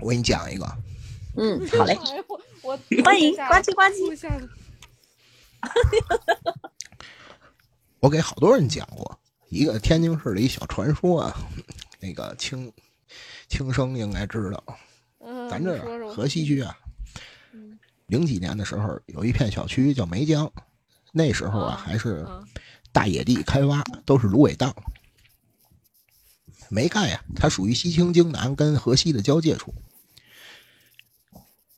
我给你讲一个，嗯，好嘞，欢迎呱唧呱唧。我给好多人讲过一个天津市的一小传说啊，那个轻轻生应该知道，嗯，咱这河西区啊嗯，零几年的时候有一片小区叫梅江，那时候啊啊还是啊。大野地开挖，都是芦苇荡。没盖呀，它属于西青京南跟河西的交界处。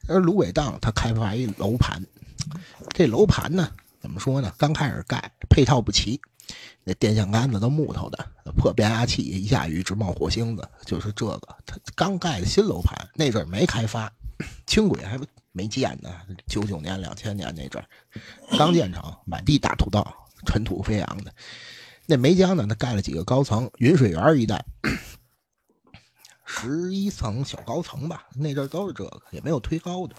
而芦苇荡它开发一楼盘，这楼盘呢，怎么说呢？刚开始盖配套不齐，那电线杆子都木头的，破变压器一下雨直冒火星子，就是这个。它刚盖的新楼盘，那阵儿没开发，轻轨还没建呢，九九年、两千年那阵儿刚建成，满地大土道，尘土飞扬的。那梅江呢，它盖了几个高层，云水园一带十一层小高层吧，那阵都是这个，也没有推高的。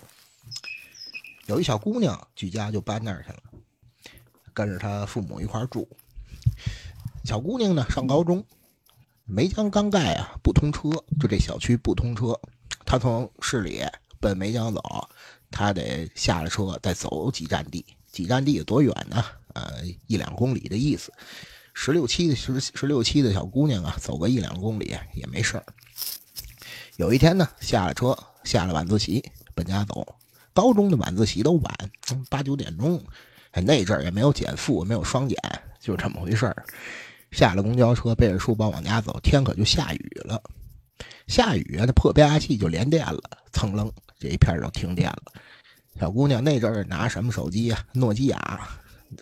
有一小姑娘举家就搬那儿去了，跟着她父母一块住。小姑娘呢上高中，梅江刚盖啊，不通车，就这小区不通车。她从市里奔梅江走，她得下了车再走几站地，几站地有多远呢？呃，一两公里的意思。十六七的十十六七的小姑娘啊，走个一两公里也没事儿。有一天呢，下了车，下了晚自习，奔家走。高中的晚自习都晚，八九点钟。那阵儿也没有减负，没有双减，就这么回事儿。下了公交车，背着书包往家走，天可就下雨了。下雨啊，那破变压器就连电了，蹭楞，这一片儿就停电了。小姑娘那阵儿拿什么手机啊？诺基亚，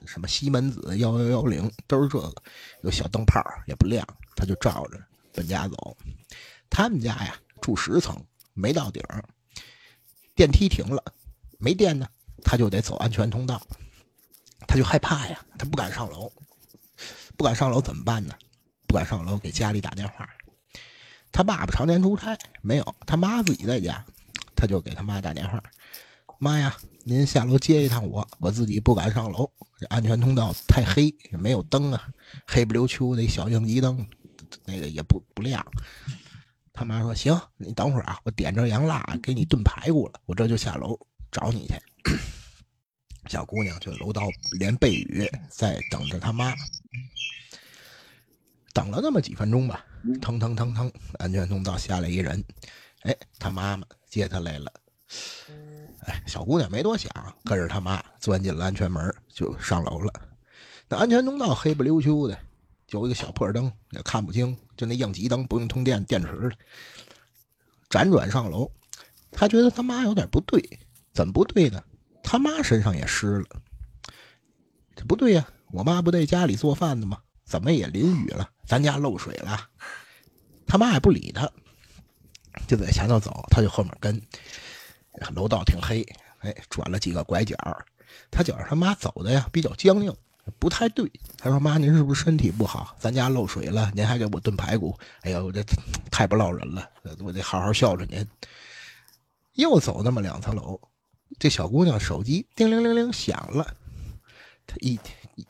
什么西门子幺幺幺零，都是这个，有小灯泡也不亮，他就照着奔家走。他们家呀住十层，没到顶，电梯停了，没电呢，他就得走安全通道，他就害怕呀，他不敢上楼，不敢上楼怎么办呢？不敢上楼，给家里打电话。他爸爸常年出差，没有他妈自己在家，他就给他妈打电话：“妈呀，您下楼接一趟我，我自己不敢上楼，这安全通道太黑，也没有灯啊，黑不溜秋的一小应急灯，那个也不不亮。”他妈说：“行，你等会儿啊，我点着洋蜡给你炖排骨了，我这就下楼找你去。”小姑娘就楼道连背雨，在等着他妈。等了那么几分钟吧，腾腾腾腾，安全通道下来一人，哎，他妈妈接她来了。哎，小姑娘没多想，跟着他妈钻进了安全门，就上楼了。那安全通道黑不溜秋的，就一个小破灯，也看不清，就那应急灯，不用通电，电池的。辗转上楼，他觉得他妈有点不对，怎么不对呢？他妈身上也湿了，这不对呀、我妈不在家里做饭的吗？怎么也淋雨了？咱家漏水了。他妈也不理他，就在前头走，他就后面跟。楼道挺黑，哎，转了几个拐角，他觉着他妈走的呀比较僵硬，不太对。他说：“妈，您是不是身体不好？咱家漏水了，您还给我炖排骨？哎呦，我这太不落人了，我得好好孝顺您。”又走那么两层楼，这小姑娘手机叮铃铃铃响了，她一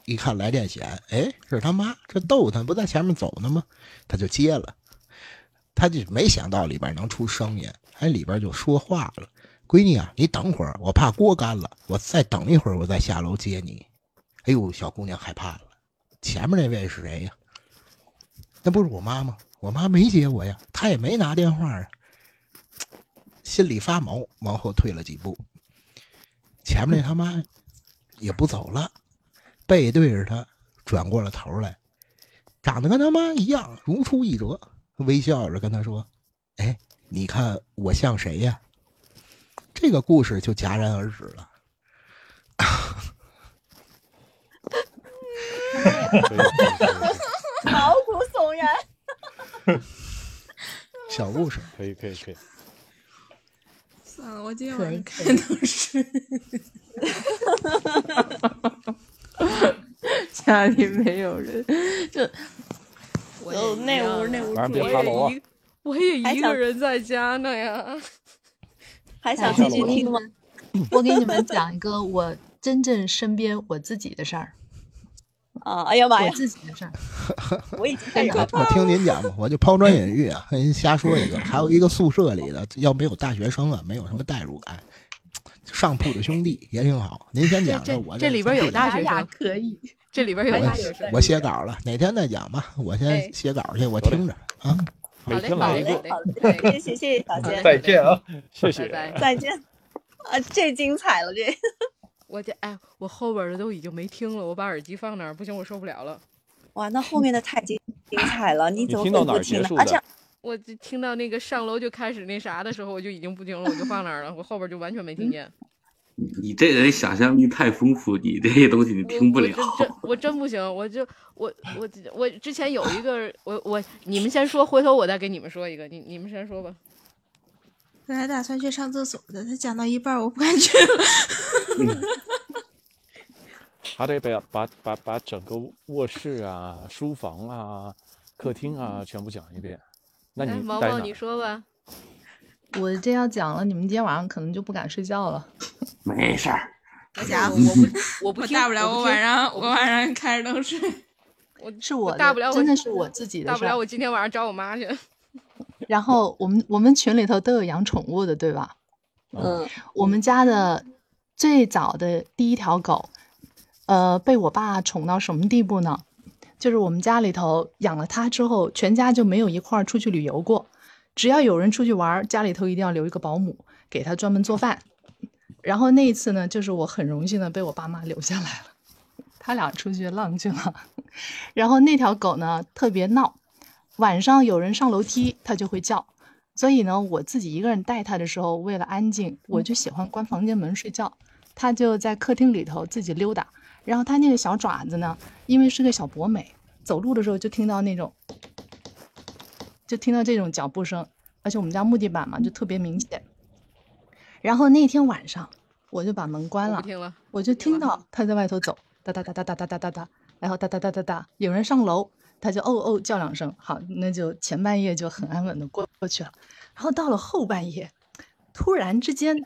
一看来电显，哎，是他妈，这逗她不在前面走呢吗？她就接了，她就没想到里边能出声音，哎，里边就说话了。闺女啊，你等会儿，我怕锅干了，我再等一会儿，我再下楼接你。哎呦，小姑娘害怕了，前面那位是谁呀？那不是我妈吗？我妈没接我呀，她也没拿电话啊。心里发毛，往后退了几步。前面那他妈也不走了，背对着他，转过了头来，长得跟他妈一样，如出一辙，微笑着跟他说：“哎，你看我像谁呀？”这个故事就戛然而止了。毛骨悚然。小故事，可以可以可以，算了，我今天可以晚上看的是 家里没有人，就我就那屋那屋啊晚上别我也一我也一个人在家呢呀。还想继续听吗？我给你们讲一个我真正身边我自己的事儿。啊！哎呀妈呀我呀，自己的事儿。我已经 开始我我听您讲吧，我就抛砖引玉啊，跟您瞎说一个。还有一个宿舍里的，要没有大学生啊，没有什么代入感。上铺的兄弟也挺好，您先讲这着，我这里边有大学哎生，可以，这里边有大学生。我写稿了，哪天再讲吧。我哎先写稿去，我听着啊。好嘞，每天好嘞，来一个，好嘞对，谢谢谢谢小好嘞杰，再见啊！谢谢。拜拜。再见啊！这精彩了，这 我这哎，我后边的都已经没听了，我把耳机放那儿，不行，我受不了了。哇，那后面的太精精彩了，你怎么听到哪会不听呢？儿结束的而且？我就听到那个上楼就开始那啥的时候，我就已经不听了，我就放那儿了，我后边就完全没听见。你这人想象力太丰富，你这些东西你听不了。我真真我真不行，我就我我我之前有一个我我你们先说，回头我再给你们说一个，你你们先说吧。本来打算去上厕所的，他讲到一半我不敢去了。他得把把把把整个卧室啊、书房啊、客厅啊全部讲一遍。那，你哎毛毛你？说吧。我这要讲了，你们今天晚上可能就不敢睡觉了。没事儿，我家伙我不我不大不了我晚上我晚上开着灯睡。我是我大不了我真的是我自己的大不了我今天晚上找我妈去。然后我们我们群里头都有养宠物的，对吧？嗯，我们家的最早的第一条狗，呃，被我爸宠到什么地步呢？就是我们家里头养了它之后，全家就没有一块儿出去旅游过。只要有人出去玩，家里头一定要留一个保姆，给他专门做饭。然后那一次呢，就是我很荣幸的被我爸妈留下来了，他俩出去浪去了。然后那条狗呢特别闹，晚上有人上楼梯，它就会叫。所以呢，我自己一个人带它的时候，为了安静，我就喜欢关房间门睡觉。它就在客厅里头自己溜达。然后它那个小爪子呢，因为是个小博美，走路的时候就听到那种，就听到这种脚步声，而且我们家木地板嘛，就特别明显。然后那天晚上，我就把门关了我不，听了。我就听到他在外头走，哒哒哒哒哒哒哒哒哒，然后哒哒哒哒哒，有人上楼，他就哦哦叫两声，好，那就前半夜就很安稳的过过去了。然后到了后半夜，突然之间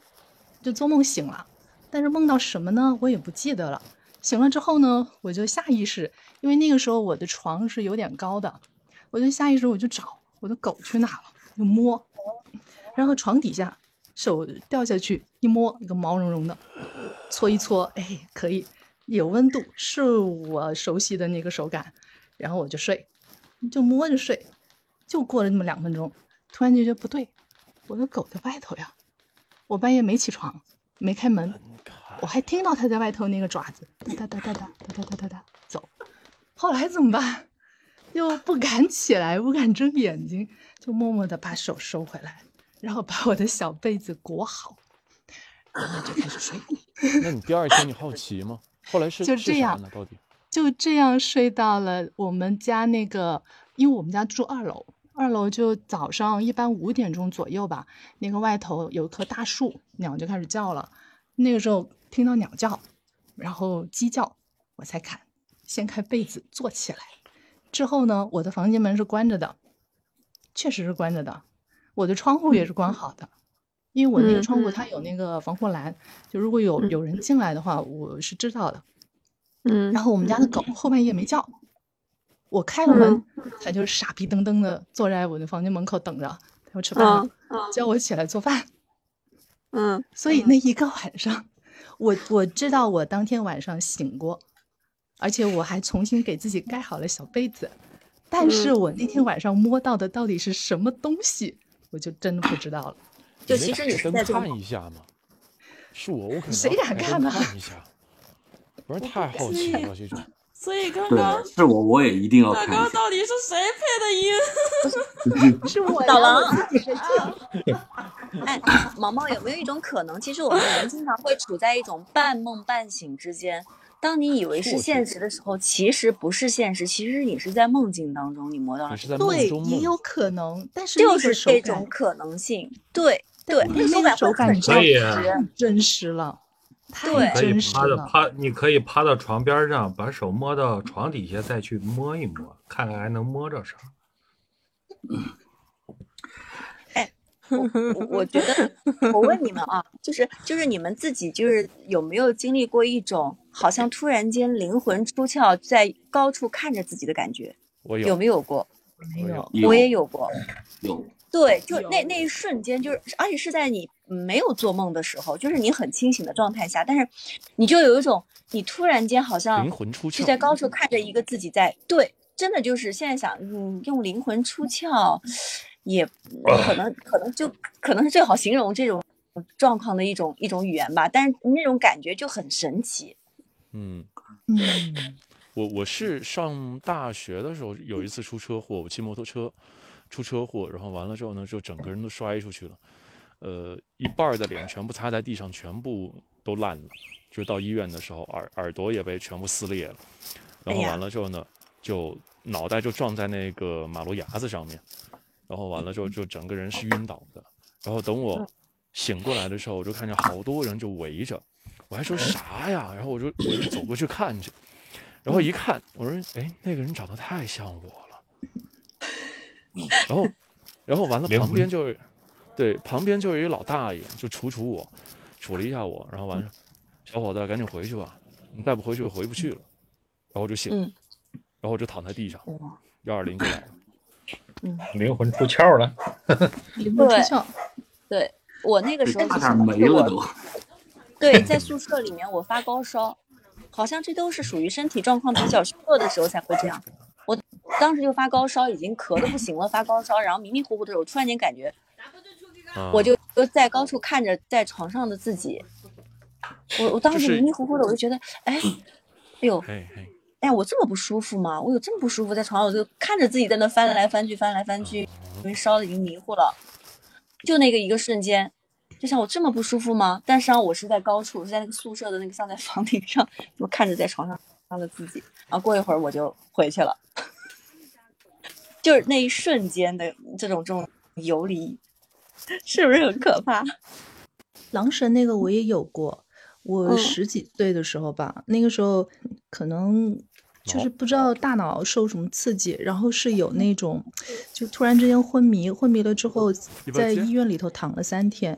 就做梦醒了，但是梦到什么呢？我也不记得了。醒了之后呢，我就下意识，因为那个时候我的床是有点高的，我就下意识我就找我的狗去哪了，就摸，然后床底下手掉下去一摸，一个毛茸茸的，搓一搓，哎，可以有温度，是我熟悉的那个手感，然后我就睡，就摸着睡，就过了那么两分钟，突然就觉得不对，我的狗在外头呀，我半夜没起床，没开门，我还听到它在外头那个爪子哒哒哒哒哒哒哒哒哒哒走，后来怎么办？又不敢起来，不敢睁眼睛，就默默的把手收回来，然后把我的小被子裹好，然后就开始睡。那你第二天你好奇吗？后来是就这样呢？到底？就这样睡到了我们家那个，因为我们家住二楼，二楼就早上一般五点钟左右吧，那个外头有一棵大树，鸟就开始叫了。那个时候听到鸟叫，然后鸡叫，我才敢，掀开被子坐起来。之后呢，我的房间门是关着的，确实是关着的，我的窗户也是关好的，因为我那个窗户它有那个防护栏，就如果有有人进来的话，我是知道的。嗯。然后我们家的狗后半夜没叫，我开了门，它就傻逼噔噔的坐在我的房间门口等着，它要吃饭了，叫我起来做饭。嗯。所以那一个晚上，我我知道我当天晚上醒过，而且我还重新给自己盖好了小被子，但是我那天晚上摸到的到底是什么东西，我就真的不知道了。就其实你是打开灯看一下嘛。是我，我可能谁敢看呢看一下，不是太好奇了这种。所以刚刚，是我我也一定要刚。刚到底是谁配的音？是我导呀狼。哎，毛毛有没有一种可能，其实我们人经常会处在一种半梦半醒之间。当你以为是现实的时候，其实不是现实，其实你是在梦境当中，你摸到了你是在梦对，中梦。也有可能，但是就是这种可能性。对对，那手感手感很真实。太真实了，对可以真实趴到了。趴，你可以趴到床边上，把手摸到床底下，再去摸一摸，看看还能摸着啥。我我觉得，我问你们啊，就是就是你们自己就是有没有经历过一种好像突然间灵魂出窍，在高处看着自己的感觉？我有没有过？没有，我也有过。有。对，就那那一瞬间，就是而且是在你没有做梦的时候，就是你很清醒的状态下，但是你就有一种你突然间好像灵魂出窍，是在高处看着一个自己在对，真的就是现在想，嗯，用灵魂出窍，也可能可能就可能是最好形容这种状况的一种一种语言吧，但是那种感觉就很神奇。嗯嗯，我我是上大学的时候有一次出车祸，我骑摩托车。出车祸，然后完了之后呢，就整个人都摔出去了，呃，一半的脸全部擦在地上，全部都烂了。就到医院的时候，耳耳朵也被全部撕裂了，然后完了之后呢，就脑袋就撞在那个马路牙子上面，然后完了之后就整个人是晕倒的。然后等我醒过来的时候，我就看见好多人就围着，我还说啥呀？然后我就我就走过去看去，然后一看，我说，哎，那个人长得太像我了。然后，然后完了，旁边就是，对，旁边就有一老大爷，就杵杵我，杵了一下我，然后完了，小伙子，赶紧回去吧，你再不回去，回不去了。然后我就醒，然后我就躺在地上，幺二零就来了。嗯，灵魂出窍了，灵魂出窍。对我那个时候差点没了都。对，在宿舍里面我发高烧，好像这都是属于身体状况比较虚弱的时候才会这样。我当时就发高烧，已经咳的不行了，发高烧，然后迷迷糊糊的时候，突然间感觉，我就就在高处看着在床上的自己，我我当时迷迷糊糊的，我就觉得，哎，哎呦，哎，我这么不舒服吗？我有这么不舒服在床上，我就看着自己在那翻来翻去，翻来翻去，因为烧的已经迷糊了，就那个一个瞬间，就像我这么不舒服吗？但实际上我是在高处，是在那个宿舍的那个像在房顶上，我看着在床上上的自己，然后过一会儿我就回去了。就是那一瞬间的这种这种游离，是不是很可怕？狼神那个我也有过，我十几岁的时候吧，那个时候可能就是不知道大脑受什么刺激，然后是有那种就突然之间昏迷，昏迷了之后在医院里头躺了三天，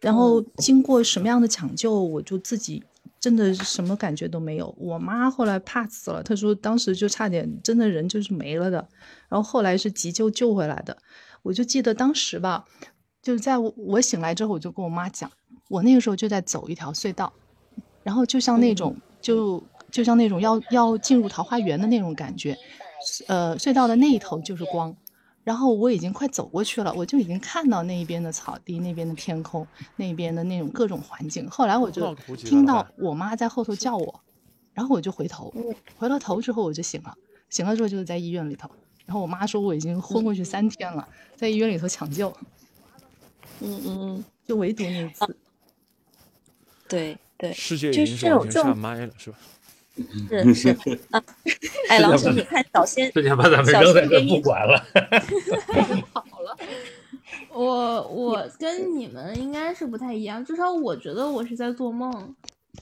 然后经过什么样的抢救，我就自己。真的什么感觉都没有，我妈后来怕死了，她说当时就差点真的人就是没了的，然后后来是急救救回来的。我就记得当时吧，就在我醒来之后，我就跟我妈讲，我那个时候就在走一条隧道，然后就像那种就就像那种要要进入桃花源的那种感觉，呃，隧道的那一头就是光。然后我已经快走过去了，我就已经看到那一边的草地、那边的天空、那边的那种各种环境。后来我就听到我妈在后头叫我，然后我就回头，回了头之后我就醒了。醒了之后就是在医院里头，然后我妈说我已经昏过去三天了，在医院里头抢救。嗯嗯嗯，就唯独那次。对对，世界已经上麦了，是吧？是是 啊，哎，老师，你看小仙，之前把咱们扔在这不管了，好了。我我跟你们应该是不太一样，至少我觉得我是在做梦。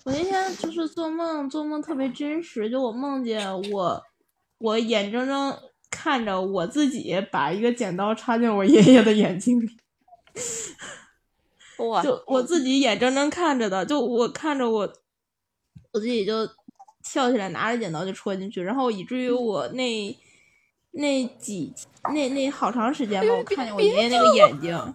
我那天就是做梦，做梦特别真实，就我梦见我，我眼睁睁看着我自己把一个剪刀插进我爷爷的眼睛里，哇！就我自己眼睁睁看着的，就我看着我，我自己就。跳起来拿着剪刀就戳进去，然后以至于我那那几那那好长时间吧，我看见我爷爷那个眼睛，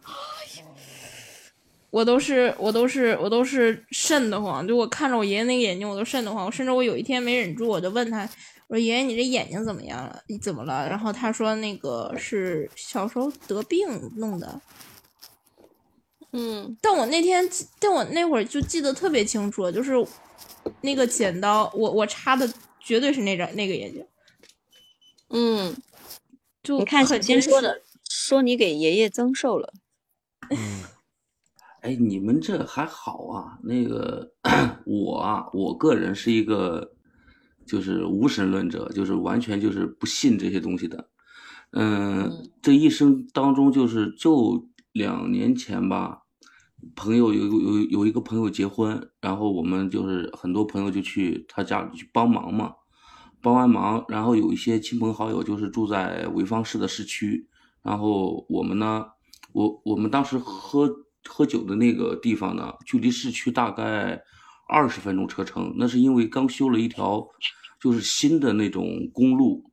我都是我都是我都是瘆得慌。就我看着我爷爷那个眼睛，我都瘆得慌。我甚至我有一天没忍住，我就问他，我说爷爷你这眼睛怎么样了？你怎么了？然后他说那个是小时候得病弄的。嗯，但我那天但我那会儿就记得特别清楚，就是。那个剪刀，我我插的绝对是那张那个眼睛。嗯，就你看小金说的，说你给爷爷增寿了。嗯，哎，你们这还好啊？那个我啊，我个人是一个就是无神论者，就是完全就是不信这些东西的。嗯，这一生当中就是就两年前吧。朋友有有有一个朋友结婚，然后我们就是很多朋友就去他家里去帮忙嘛，帮完忙，然后有一些亲朋好友就是住在潍坊市的市区，然后我们呢，我我们当时喝喝酒的那个地方呢，距离市区大概二十分钟车程。那是因为刚修了一条就是新的那种公路，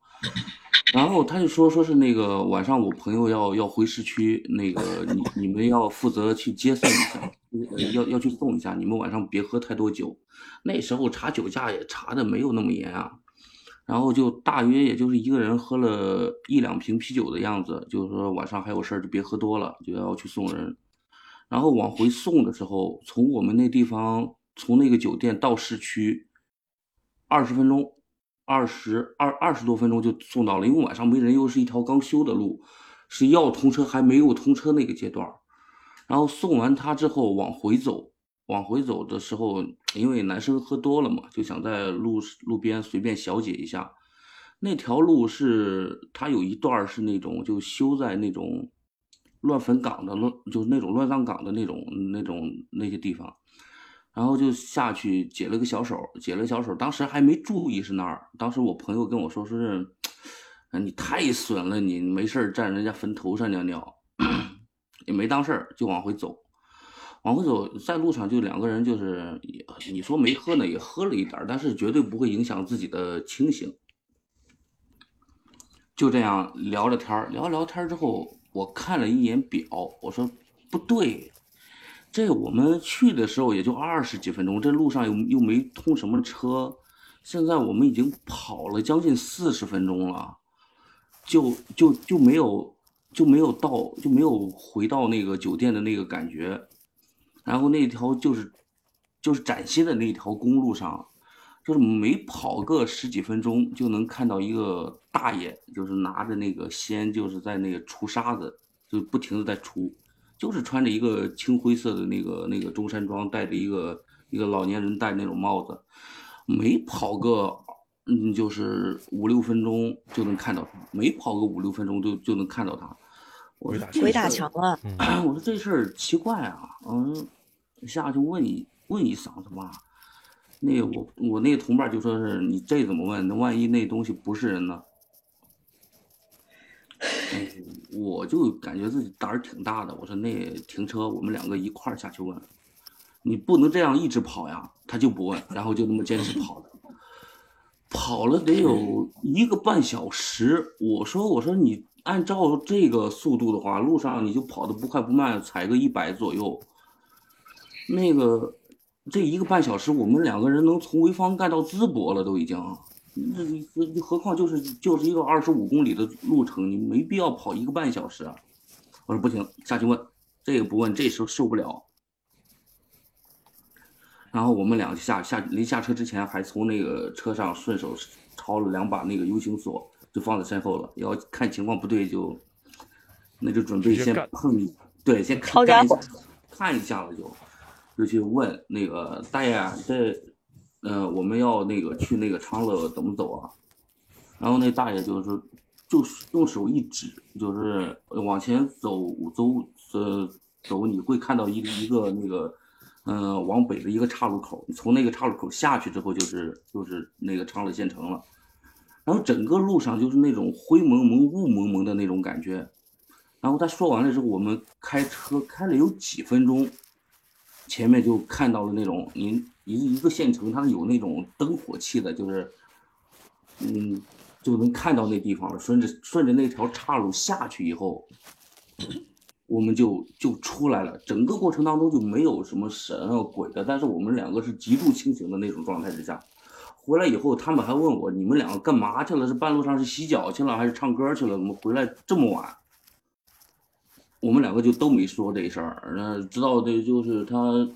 然后他就说说是那个晚上我朋友要要回市区，那个你你们要负责去接送一下，要要去送一下，你们晚上别喝太多酒。那时候查酒驾也查的没有那么严啊。然后就大约也就是一个人喝了一两瓶啤酒的样子，就是说晚上还有事儿就别喝多了，就要去送人。然后往回送的时候，从我们那地方从那个酒店到市区，二十分钟，二十二二十多分钟就送到了，因为晚上没人，又是一条刚修的路，是要通车还没有通车那个阶段。然后送完他之后往回走，往回走的时候，因为男生喝多了嘛，就想在路路边随便小解一下。那条路是它有一段是那种就修在那种乱坟岗的乱，就是那种乱葬岗的那种那种那些地方，然后就下去解了个小手，解了小手，当时还没注意是那儿。当时我朋友跟我说说是，你太损了，你没事儿站人家坟头上尿尿，也没当事儿，就往回走。往回走，在路上就两个人，就是你说没喝呢，也喝了一点，但是绝对不会影响自己的清醒。就这样聊着天，聊着聊天之后，我看了一眼表，我说不对，这我们去的时候也就二十几分钟，这路上又又没通什么车，现在我们已经跑了将近四十分钟了，就就就没有就没有到就没有回到那个酒店的那个感觉，然后那条就是就是崭新的那条公路上。就是每跑个十几分钟，就能看到一个大爷，就是拿着那个锨，就是在那个除沙子，就不停的在除，就是穿着一个青灰色的那个那个中山装，戴着一个一个老年人戴那种帽子，每跑个嗯就是五六分钟就能看到他，每跑个五六分钟就就能看到他。我说这鬼打墙了。我说这事儿奇怪啊，嗯，下去问一问一嗓子吧。那我我那同伴就说是你这怎么问？那万一那东西不是人呢？哎，我就感觉自己胆儿挺大的。我说那停车，我们两个一块儿下去问。你不能这样一直跑呀，他就不问，然后就那么坚持跑的，跑了得有一个半小时。我说我说你按照这个速度的话，路上你就跑得不快不慢，踩个一百左右。那个这一个半小时，我们两个人能从潍坊干到淄博了，都已经。那你何何况就是就是一个二十五公里的路程，你没必要跑一个半小时啊。我说不行，下去问，这个不问，这时候受不了。然后我们俩下下临下车之前，还从那个车上顺手抄了两把那个 U 型锁，就放在身后了。要看情况不对就，那就准备先碰一，对，先看一下看一下了就，就去问那个大爷啊，这，呃，我们要那个去那个昌乐怎么走啊？然后那大爷就是就是用手一指，就是往前走走呃走，你会看到一个一个那个，呃，往北的一个岔路口，你从那个岔路口下去之后，就是就是那个昌乐县城了。然后整个路上就是那种灰蒙蒙、雾蒙蒙的那种感觉。然后他说完了之后，我们开车开了有几分钟，前面就看到了那种您一一个县城，它是有那种灯火气的，就是，嗯，就能看到那地方了。顺着顺着那条岔路下去以后，我们就就出来了。整个过程当中就没有什么神啊鬼的，但是我们两个是极度清醒的那种状态之下。回来以后，他们还问我：“你们两个干嘛去了？是半路上是洗脚去了，还是唱歌去了？怎么回来这么晚？”我们两个就都没说这事儿，那知道这就是他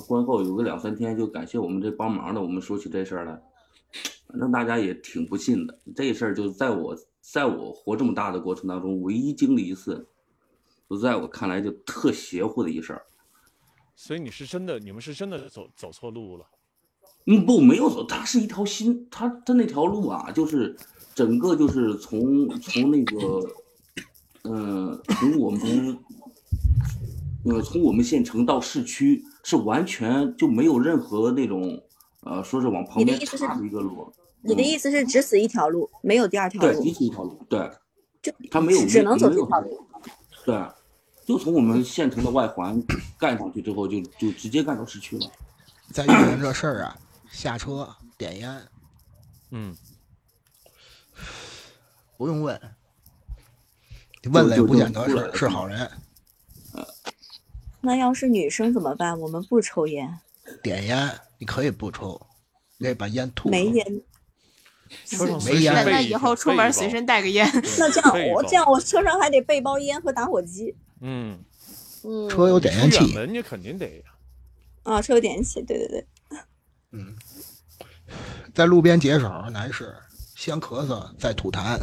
婚后有个两三天就感谢我们这帮忙的，我们说起这事儿来，反正大家也挺不信的。这事儿就在我在我活这么大的过程当中，唯一经历一次，就在我看来就特邪乎的一事儿。所以你是真的，你们是真的走走错路了。嗯，不，没有走，它是一条新，它它那条路啊，就是整个就是从从那个，嗯、从我们，呃，从我们县城到市区是完全就没有任何那种，呃，说是往旁边岔的一个路，你的意思是只死一条路，没有第二条路对，路只，死一条路，对，就他没有只能走这条路。对，就从我们县城的外环干上去之后，就就直接干到市区了。再遇见这事儿啊，下车点烟，嗯，不用问，问了也就不见得是是好人。那要是女生怎么办？我们不抽烟，点烟你可以不抽，你得把烟吐出来。没烟。没烟那那以后出门随身带个烟。那这样我这样我车上还得备包烟和打火机。嗯，嗯，车有点烟器，门你肯定得呀。啊，车有点烟器，对对对。嗯，在路边解手，男士先咳嗽再吐痰，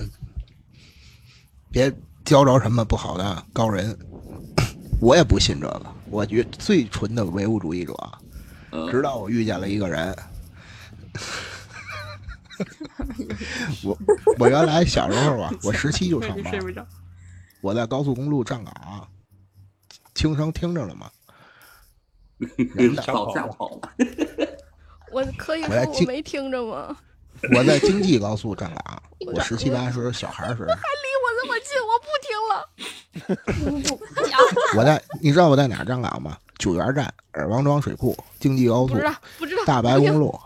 别教着什么不好的高人。我也不信这个，我觉最纯的唯物主义者，呃，直到我遇见了一个人。我我原来小时候啊，我十七就上班，我在高速公路站岗，轻声听着了吗？人呢早吓跑了。我可以说我没听着吗？我在京济高速站岗，我十七八岁小孩儿时，离我这么近，我不听了。我在你知道我在哪儿站岗吗？九元站、尔王庄水库、京济高速不知、道，不知道。大白公路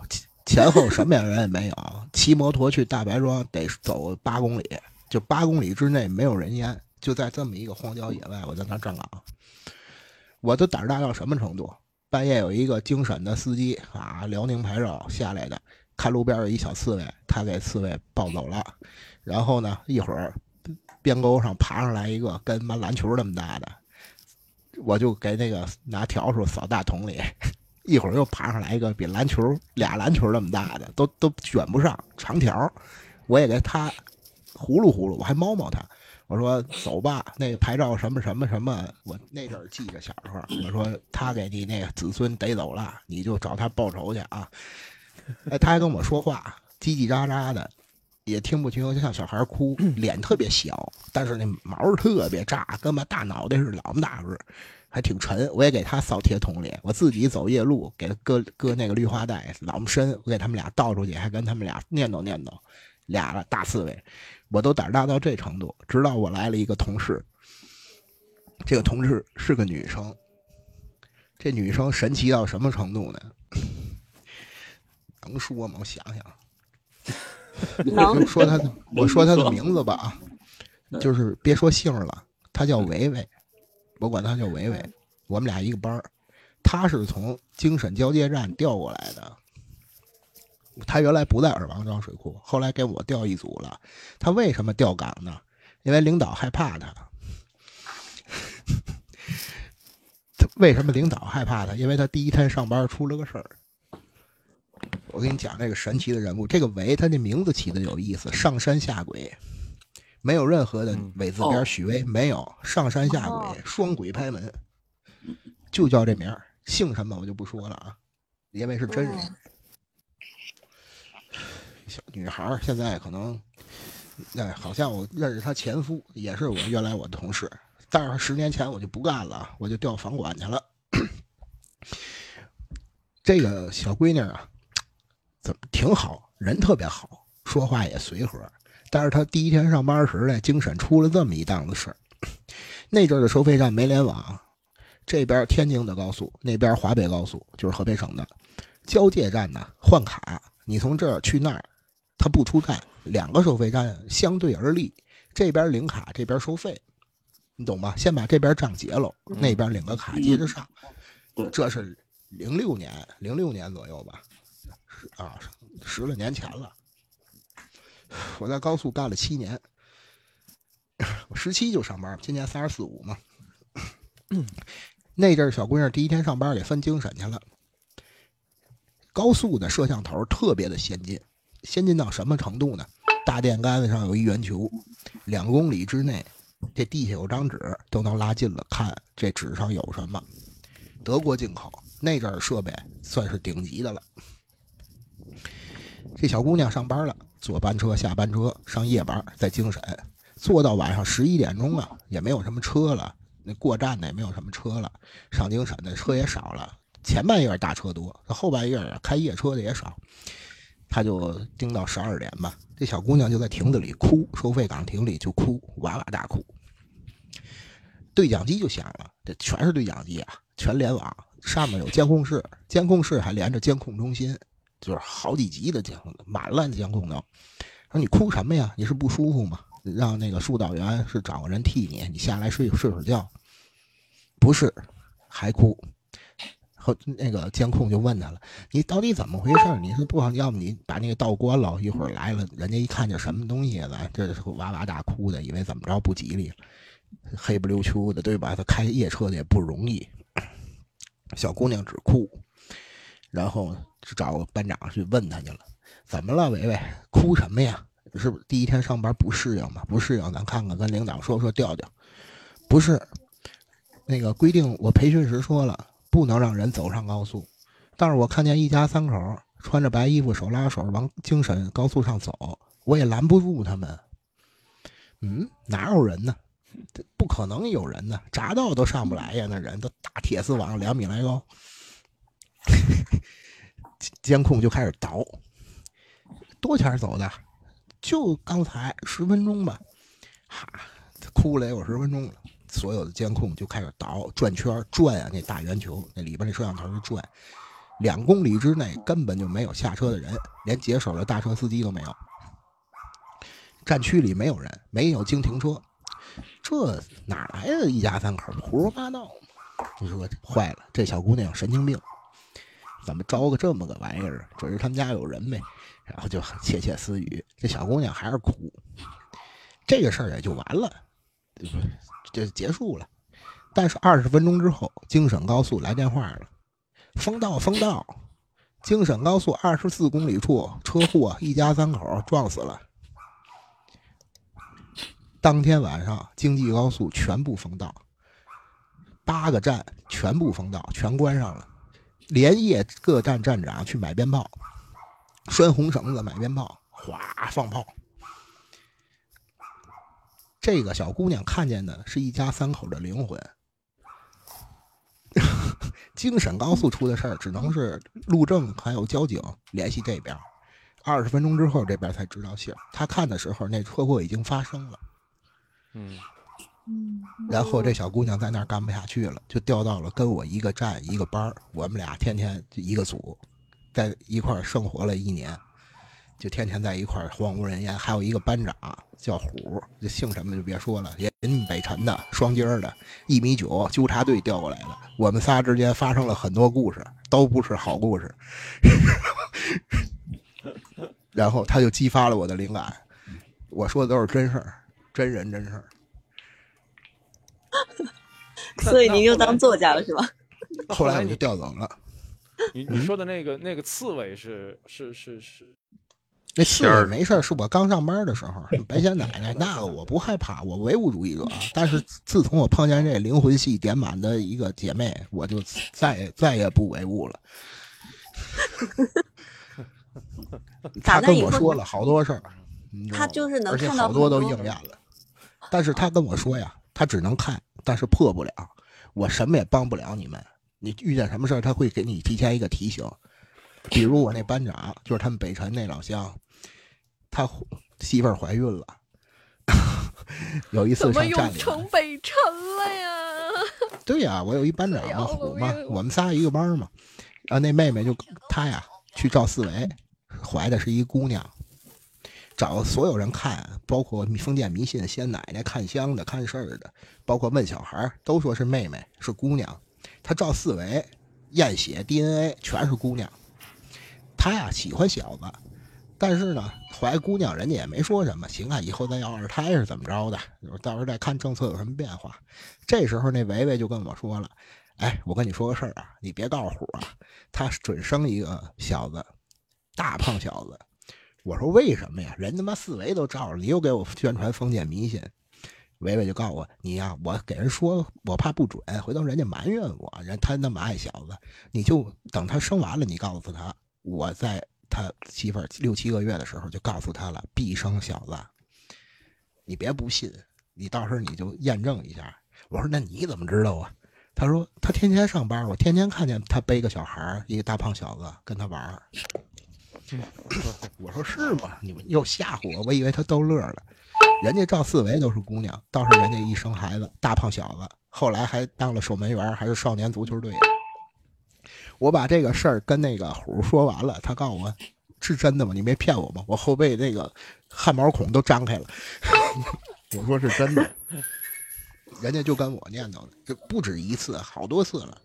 前后什么人也没有，骑摩托去大白庄得走八公里，就八公里之内没有人烟，就在这么一个荒郊野外，我在那儿站岗，我都胆儿大到什么程度？半夜有一个精神的司机啊，辽宁牌照下来的，看路边有一小刺猬，他给刺猬抱走了，然后呢，一会儿边沟上爬上来一个跟妈篮球那么大的，我就给那个拿笤帚扫大桶里，一会儿又爬上来一个比篮球俩篮球那么大的，都都卷不上长条，我也给他呼噜呼噜，我还猫猫他。我说走吧，那个牌照什么什么什么，我那阵儿记着小时候，我说他给你那个子孙逮走了，你就找他报仇去啊。哎，他还跟我说话，叽叽喳喳的，也听不清，就像小孩哭，脸特别小，但是那毛特别炸，跟嘛大脑袋似的，老么大个，还挺沉。我也给他扫铁桶里，我自己走夜路，给他搁搁那个绿化带，老么深，我给他们俩倒出去，还跟他们俩念叨念叨，俩大刺猬，我都胆大到这程度。直到我来了一个同事，这个同事是个女生，这女生神奇到什么程度呢？能说吗？我想想。能就说他的，我说他的名字吧啊，就是别说姓了，他叫维维，我管他叫维维，我们俩一个班儿，他是从京沈交界站调过来的，他原来不在尔王庄水库，后来给我调一组了，他为什么调岗呢？因为领导害怕他。他为什么领导害怕他？因为他第一天上班出了个事儿。我给你讲这个神奇的人物，这个韦他这名字起的有意思，上山下鬼，没有任何的嗯韦字边哦许巍，没有上山下哦鬼，双鬼拍门，就叫这名儿，姓什么我就不说了啊，因为是真人。哦 小女孩儿现在可能，哎，好像我认识她前夫，也是我原来我的同事，但是十年前我就不干了，我就调房管去了。这个小闺女啊，怎么挺好，人特别好，说话也随和。但是他第一天上班时呢，精神出了这么一档子事儿。那阵儿的收费站没联网，这边天津的高速，那边华北高速，就是河北省的交界站呢换卡，你从这儿去那儿，他不出站，两个收费站相对而立，这边领卡，这边收费，你懂吧？先把这边账结了，那边领个卡接着上。对这是零六年，零六年左右吧，是啊，十来年前了。我在高速干了七年，我十七就上班，今年三十四五嘛。那阵儿小姑娘第一天上班给分精神去了。高速的摄像头特别的先进，先进到什么程度呢？大电杆子上有一圆球，两公里之内，这地下有张纸，都能拉近了看这纸上有什么。德国进口，那阵儿设备算是顶级的了。这小姑娘上班了，坐班车、下班车，上夜班，在京沈，坐到晚上十一点钟啊，也没有什么车了，那过站的也没有什么车了，上京沈的车也少了。前半夜大车多，后半夜开夜车的也少，他就盯到十二点吧。这小姑娘就在亭子里哭，收费岗亭里就哭，哇哇大哭。对讲机就响了，这全是对讲机啊，全联网，上面有监控室，监控室还连着监控中心，就是好几级的监控，满了监控都。说你哭什么呀？你是不舒服吗？让那个疏导员是找个人替你，你下来睡睡会儿觉。不是，还哭。后那个监控就问他了：“你到底怎么回事？你是不好，要么你把那个道关了，一会儿来了，人家一看这什么东西来，这是哇哇大哭的，以为怎么着不吉利，黑不溜秋的，对吧？他开夜车的也不容易。小姑娘只哭，然后就找班长去问他去了：怎么了，维维？哭什么呀？是不是第一天上班不适应吗？不适应，咱看看，跟领导说说调调。不是，那个规定，我培训时说了。”不能让人走上高速，但是我看见一家三口穿着白衣服，手拉手往京沈高速上走，我也拦不住他们。嗯，哪有人呢？不可能有人呢，匝道都上不来呀！那人都大铁丝网两米来高，监控就开始倒。多前走的？就刚才十分钟吧。哈，哭了也有十分钟了。所有的监控就开始倒转圈转啊，那大圆球那里边那摄像头就转，两公里之内根本就没有下车的人，连解手的大车司机都没有。站区里没有人，没有经停车，这哪来的一家三口胡说八道？你说坏了，这小姑娘神经病，怎么招个这么个玩意儿？准是他们家有人呗。然后就窃窃私语，这小姑娘还是哭，这个事儿也就完了，就结束了，但是二十分钟之后，京沈高速来电话了，封道封道，京沈高速二十四公里处车祸，一家三口撞死了。当天晚上，京济高速全部封道，八个站全部封道，全关上了，连夜各站站长去买鞭炮，拴红绳子买鞭炮，哗放炮。这个小姑娘看见的是一家三口的灵魂。京沈高速出的事儿，只能是路政还有交警联系这边。二十分钟之后，这边才知道信儿。他看的时候，那车祸已经发生了。嗯然后这小姑娘在那儿干不下去了，就调到了跟我一个站一个班儿。我们俩天天就一个组，在一块儿生活了一年。就天天在一块儿荒无人烟，还有一个班长叫虎，这姓什么就别说了，也北辰的双尖儿的，一米九，纠察队调过来的。我们仨之间发生了很多故事，都不是好故事。然后他就激发了我的灵感，我说的都是真事儿，真人真事儿。所以您就当作家了是吧？后来我就调走了。你你说的那个那个刺猬是是是是。那刺猬没事是我刚上班的时候，白仙奶奶那个我不害怕，我唯物主义者。但是自从我碰见这灵魂系点满的一个姐妹，我就再也再也不唯物了。他跟我说了好多事儿，他就是能而且看到好多都应验了。但是他跟我说呀，他只能看，但是破不了，我什么也帮不了你们。你遇见什么事儿，他会给你提前一个提醒。比如我那班长，就是他们北辰那老乡，他媳妇儿怀孕了，有一次怎么又上站里，成北辰了呀？对呀、我有一班长嘛，虎嘛我，我们仨一个班嘛。然后那妹妹就她呀去照四维，怀的是一姑娘，找所有人看，包括封建迷信、仙奶奶看香的、看事儿的，包括问小孩儿，都说是妹妹是姑娘。他照四维验血 DNA 全是姑娘。他呀喜欢小子，但是呢怀姑娘人家也没说什么，行啊，以后再要二胎是怎么着的，到时候再看政策有什么变化。这时候那维维就跟我说了。哎，我跟你说个事儿啊，你别告诉虎啊，他准生一个小子，大胖小子。我说为什么呀？人他妈四维都照了，你又给我宣传封建迷信。维维就告诉我，你呀、我给人说，我怕不准，回头人家埋怨我，人他那么爱小子，你就等他生完了，你告诉他，我在他媳妇儿六七个月的时候就告诉他了，必生小子。你别不信，你到时候你就验证一下。我说那你怎么知道啊？他说他天天上班，我天天看见他背个小孩儿，一个大胖小子跟他玩儿儿。我说是吗？你们又吓唬我，我以为他逗乐了。人家赵四维都是姑娘，倒是人家一生孩子，大胖小子后来还当了守门员，还是少年足球队的。我把这个事儿跟那个虎说完了，他告诉我是真的吗？你没骗我吧？我后背那个汗毛孔都张开了。我说是真的，人家就跟我念叨的，这不止一次，好多次了。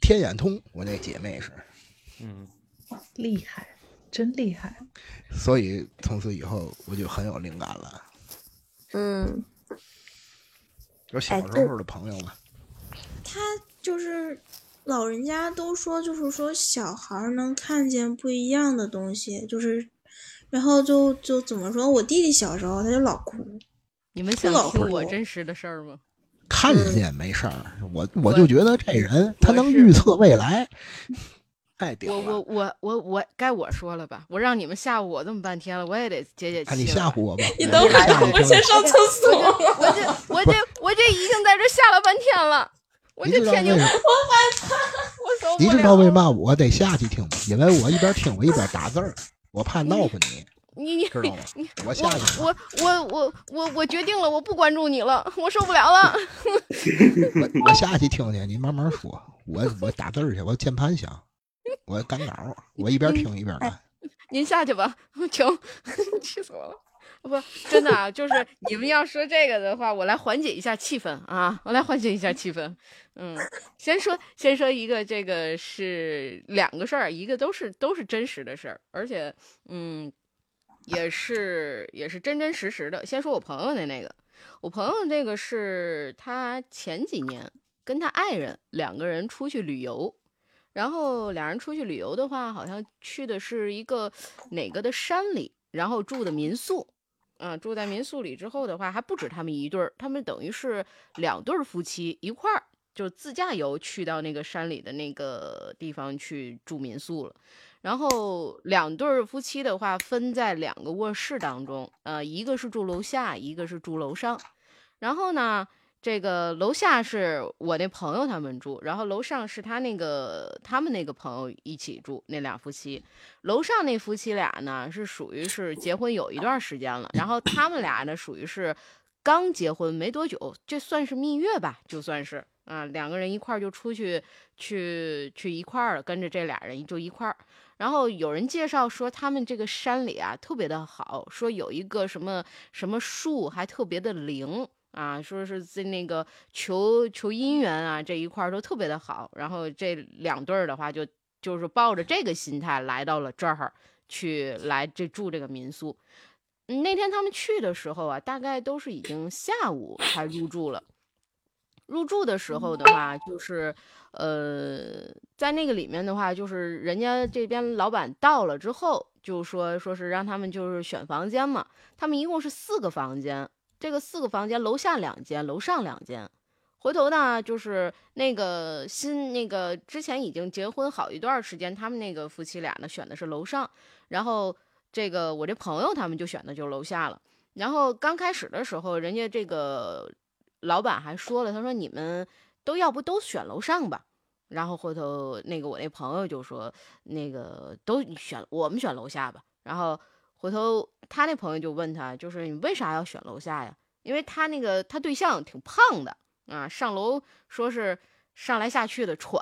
天眼通，我那姐妹是，嗯，厉害，真厉害。所以从此以后我就很有灵感了。嗯，有小时候的朋友嘛，他就是老人家都说，就是说小孩能看见不一样的东西，就是，然后就就怎么说，我弟弟小时候他就老哭，你们想老听我真实的事儿吗？看嗯见没事儿，我我就觉得这人他能预测未来，太屌了。我我我我我该我说了吧？我让你们吓唬我这么半天了，我也得解解气啊，你吓唬我吧，你等会儿，我先上厕所。我这我这我这已经在这吓了半天了，我你这天津知道为什么？我受不了。你知道为嘛我得下去听吗？因为我一边听我一边打字儿，我怕闹腾你，你你知道吗？我下去，我我我我我决定了，我不关注你了，我受不了了。我我下去听去，你慢慢说。我我打字儿去，我键盘响，我赶稿儿，我一边听一边干。您下去吧，停，气死我了。不，真的啊，就是 你们要说这个的话，我来缓解一下气氛啊，我来缓解一下气氛。嗯，先说先说一个，这个是两个事儿，一个都是都是真实的事儿，而且嗯，也是也是真真实实的。先说我朋友的那个，我朋友那个是他前几年跟他爱人两个人出去旅游，然后两人出去旅游的话，好像去的是一个哪个的山里，然后住的民宿。嗯，住在民宿里之后的话，还不止他们一对儿，他们等于是两对夫妻一块儿就自驾游去到那个山里的那个地方去住民宿了。然后两对夫妻的话，分在两个卧室当中，呃，一个是住楼下，一个是住楼上。然后呢，这个楼下是我那朋友他们住，然后楼上是他那个他们那个朋友一起住，那俩夫妻。楼上那夫妻俩呢，是属于是结婚有一段时间了，然后他们俩呢，属于是刚结婚没多久，这算是蜜月吧，就算是啊，两个人一块儿就出去去去一块儿了，跟着这俩人就一块儿。然后有人介绍说，他们这个山里啊特别的好，说有一个什么什么树还特别的灵啊，说是在那个求求姻缘啊这一块儿都特别的好。然后这两对儿的话就就是抱着这个心态来到了这儿去来这住这个民宿。嗯那天他们去的时候啊，大概都是已经下午才入住了。入住的时候的话，就是呃，在那个里面的话，就是人家这边老板到了之后，就说说是让他们就是选房间嘛。他们一共是四个房间，这个四个房间，楼下两间，楼上两间。回头呢，就是那个新那个之前已经结婚好一段时间，他们那个夫妻俩呢选的是楼上，然后这个我这朋友他们就选的就是楼下了。然后刚开始的时候，人家这个老板还说了，他说你们都要不都选楼上吧。然后回头那个我那朋友就说，那个都选我们选楼下吧。然后回头他那朋友就问他，就是你为啥要选楼下呀？因为他那个他对象挺胖的啊，上楼说是上来下去的喘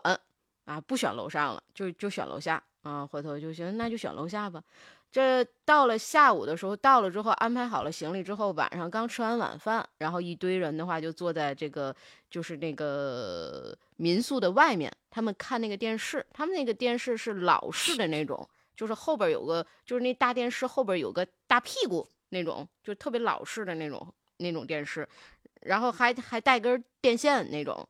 啊，不选楼上了，就就选楼下啊。回头就行，那就选楼下吧。这到了下午的时候，到了之后安排好了行李之后，晚上刚吃完晚饭，然后一堆人的话就坐在这个就是那个民宿的外面，他们看那个电视，他们那个电视是老式的那种，就是后边有个就是那大电视后边有个大屁股那种，就特别老式的那种那种电视，然后还还带根电线那种。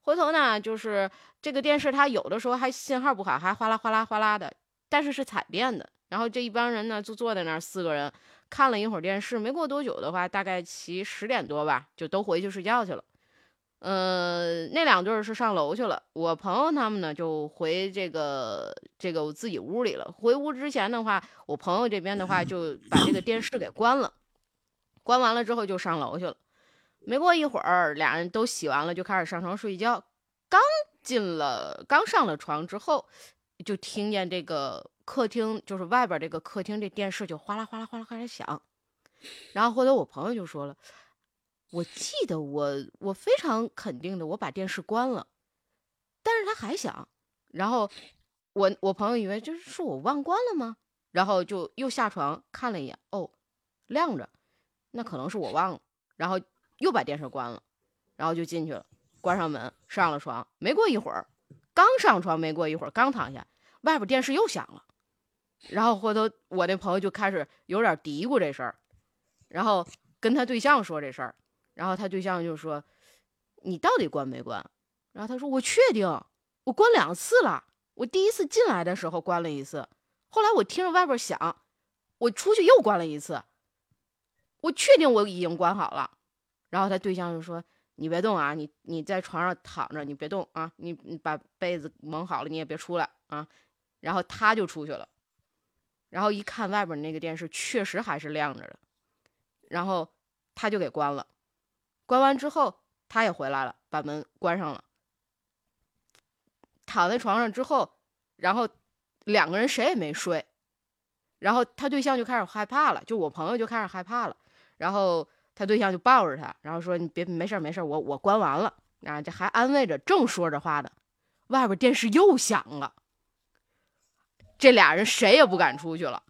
回头呢，就是这个电视它有的时候还信号不好，还哗啦哗啦哗啦的，但是是彩电的。然后这一帮人呢，就坐在那儿，四个人看了一会儿电视，没过多久的话，大概其十点多吧，就都回去睡觉去了。呃，那两对儿是上楼去了，我朋友他们呢就回这个这个我自己屋里了。回屋之前的话，我朋友这边的话就把这个电视给关了，关完了之后就上楼去了。没过一会儿，俩人都洗完了，就开始上床睡觉。刚进了，刚上了床之后，就听见这个客厅，就是外边这个客厅这电视就哗啦哗啦哗啦哗啦响。然后回头我朋友就说了：“我记得我我非常肯定的，我把电视关了，但是它还响，然后我我朋友以为就是是我忘关了吗？然后就又下床看了一眼，哦，亮着，那可能是我忘了，然后又把电视关了，然后就进去了，关上门，上了床，没过一会儿，刚上床没过一会儿，刚躺下，外边电视又响了，然后回头我那朋友就开始有点嘀咕这事儿，然后跟他对象说这事儿，然后他对象就说：“你到底关没关？”然后他说：“我确定，我关两次了。我第一次进来的时候关了一次，后来我听着外边响，我出去又关了一次。我确定我已经关好了。”然后他对象就说：“你别动啊，你你在床上躺着，你别动啊，你你把被子蒙好了，你也别出来啊。”然后他就出去了，然后一看外边那个电视确实还是亮着的，然后他就给关了。关完之后，他也回来了，把门关上了。躺在床上之后，然后两个人谁也没睡，然后他对象就开始害怕了，就我朋友就开始害怕了，然后他对象就抱着他，然后说：“你别没事没事，我我关完了。”啊，这还安慰着，正说着话呢，外边电视又响了。这俩人谁也不敢出去了，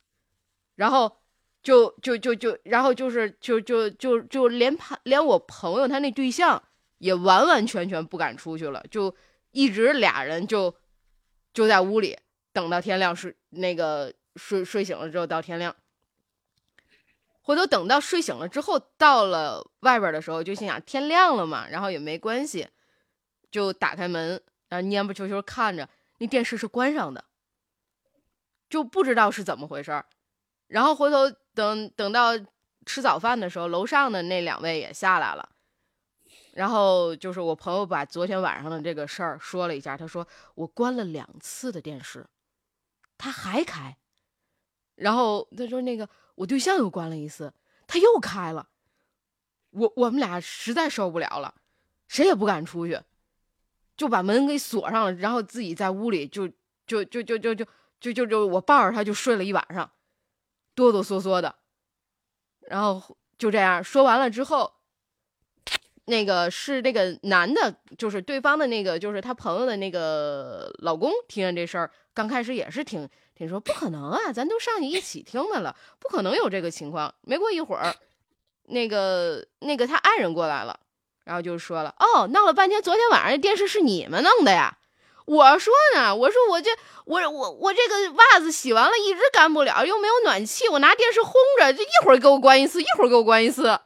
然后就就就就，然后就是就就就就连怕连我朋友他那对象也完完全全不敢出去了，就一直俩人就就在屋里等到天亮睡那个睡睡醒了之后到天亮，回头等到睡醒了之后到了外边的时候就心想天亮了嘛，然后也没关系，就打开门，然后蔫不球球看着那电视是关上的。就不知道是怎么回事，然后回头等等到吃早饭的时候，楼上的那两位也下来了，然后就是我朋友把昨天晚上的这个事儿说了一下，他说我关了两次的电视，他还开，然后他说那个我对象又关了一次，他又开了，我我们俩实在受不了了，谁也不敢出去，就把门给锁上了，然后自己在屋里就就就就就就。就就就我抱着他就睡了一晚上，哆哆嗦嗦的，然后就这样说完了之后，那个是那个男的，就是对方的那个，就是他朋友的那个老公，听见这事儿，刚开始也是挺挺说不可能啊，咱都上去一起听的了，不可能有这个情况。没过一会儿，那个那个他爱人过来了，然后就说了，哦，闹了半天，昨天晚上那电视是你们弄的呀？我说呢，我说我这我我我这个袜子洗完了，一直干不了，又没有暖气，我拿电视烘着，这一会儿给我关一次，一会儿给我关一次，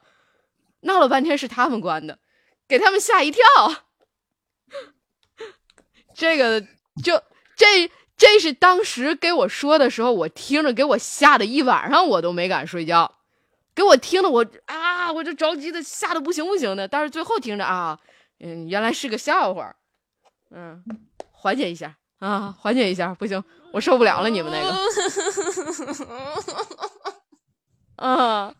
闹了半天是他们关的，给他们吓一跳。这个就这这是当时给我说的时候，我听着给我吓得一晚上我都没敢睡觉，给我听的我啊，我这着急的吓得不行不行的，但是最后听着啊，嗯，原来是个笑话，嗯。缓解一下啊，缓解一下，不行，我受不了了，你们那个，啊，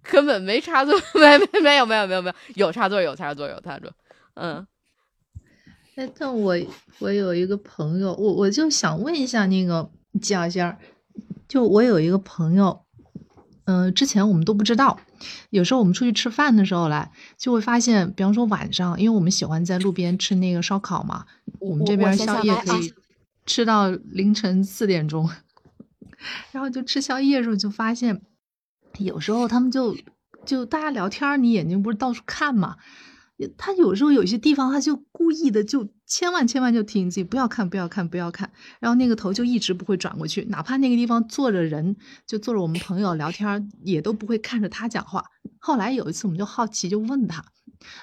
根本没插座，没没没有没有没有没有，有插座有插座有插座，嗯。哎，但我我有一个朋友，我我就想问一下那个小仙儿，就我有一个朋友。嗯，之前我们都不知道，有时候我们出去吃饭的时候来，就会发现，比方说晚上，因为我们喜欢在路边吃那个烧烤嘛，我们这边宵夜可以吃到凌晨四点钟，然后就吃宵夜的时候就发现，有时候他们就就大家聊天，你眼睛不是到处看嘛。他有时候有些地方，他就故意的，就千万千万就提醒自己不要看，不要看，不要看，然后那个头就一直不会转过去，哪怕那个地方坐着人，就坐着我们朋友聊天，也都不会看着他讲话。后来有一次，我们就好奇，就问他，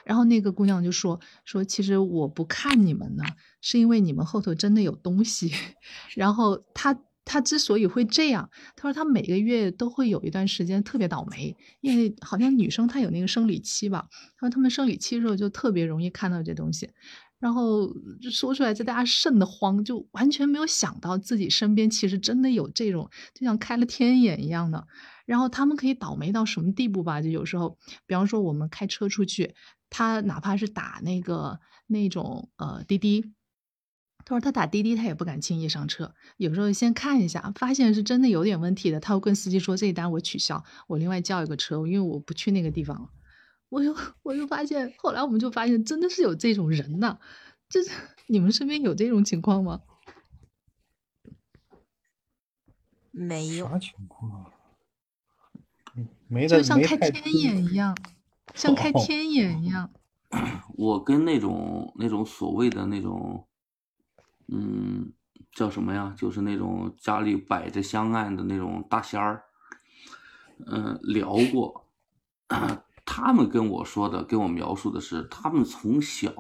然后那个姑娘就说说，其实我不看你们呢，是因为你们后头真的有东西。然后他。他之所以会这样，他说他每个月都会有一段时间特别倒霉，因为好像女生她有那个生理期吧，他说他们生理期的时候就特别容易看到这东西，然后就说出来就大家瘆得慌，就完全没有想到自己身边其实真的有这种，就像开了天眼一样的。然后他们可以倒霉到什么地步吧？就有时候，比方说我们开车出去，他哪怕是打那个那种呃滴滴。他说他打滴滴，他也不敢轻易上车，有时候先看一下，发现是真的有点问题的，他会跟司机说这一单我取消，我另外叫一个车，因为我不去那个地方了。我又我又发现，后来我们就发现真的是有这种人呐，就是 你们身边有这种情况吗？没有，啥情况没的就像开天眼一样，像开哦天眼一样。我跟那种那种所谓的那种，嗯，叫什么呀？就是那种家里摆着香案的那种大仙儿，嗯、聊过。他们跟我说的，跟我描述的是，他们从小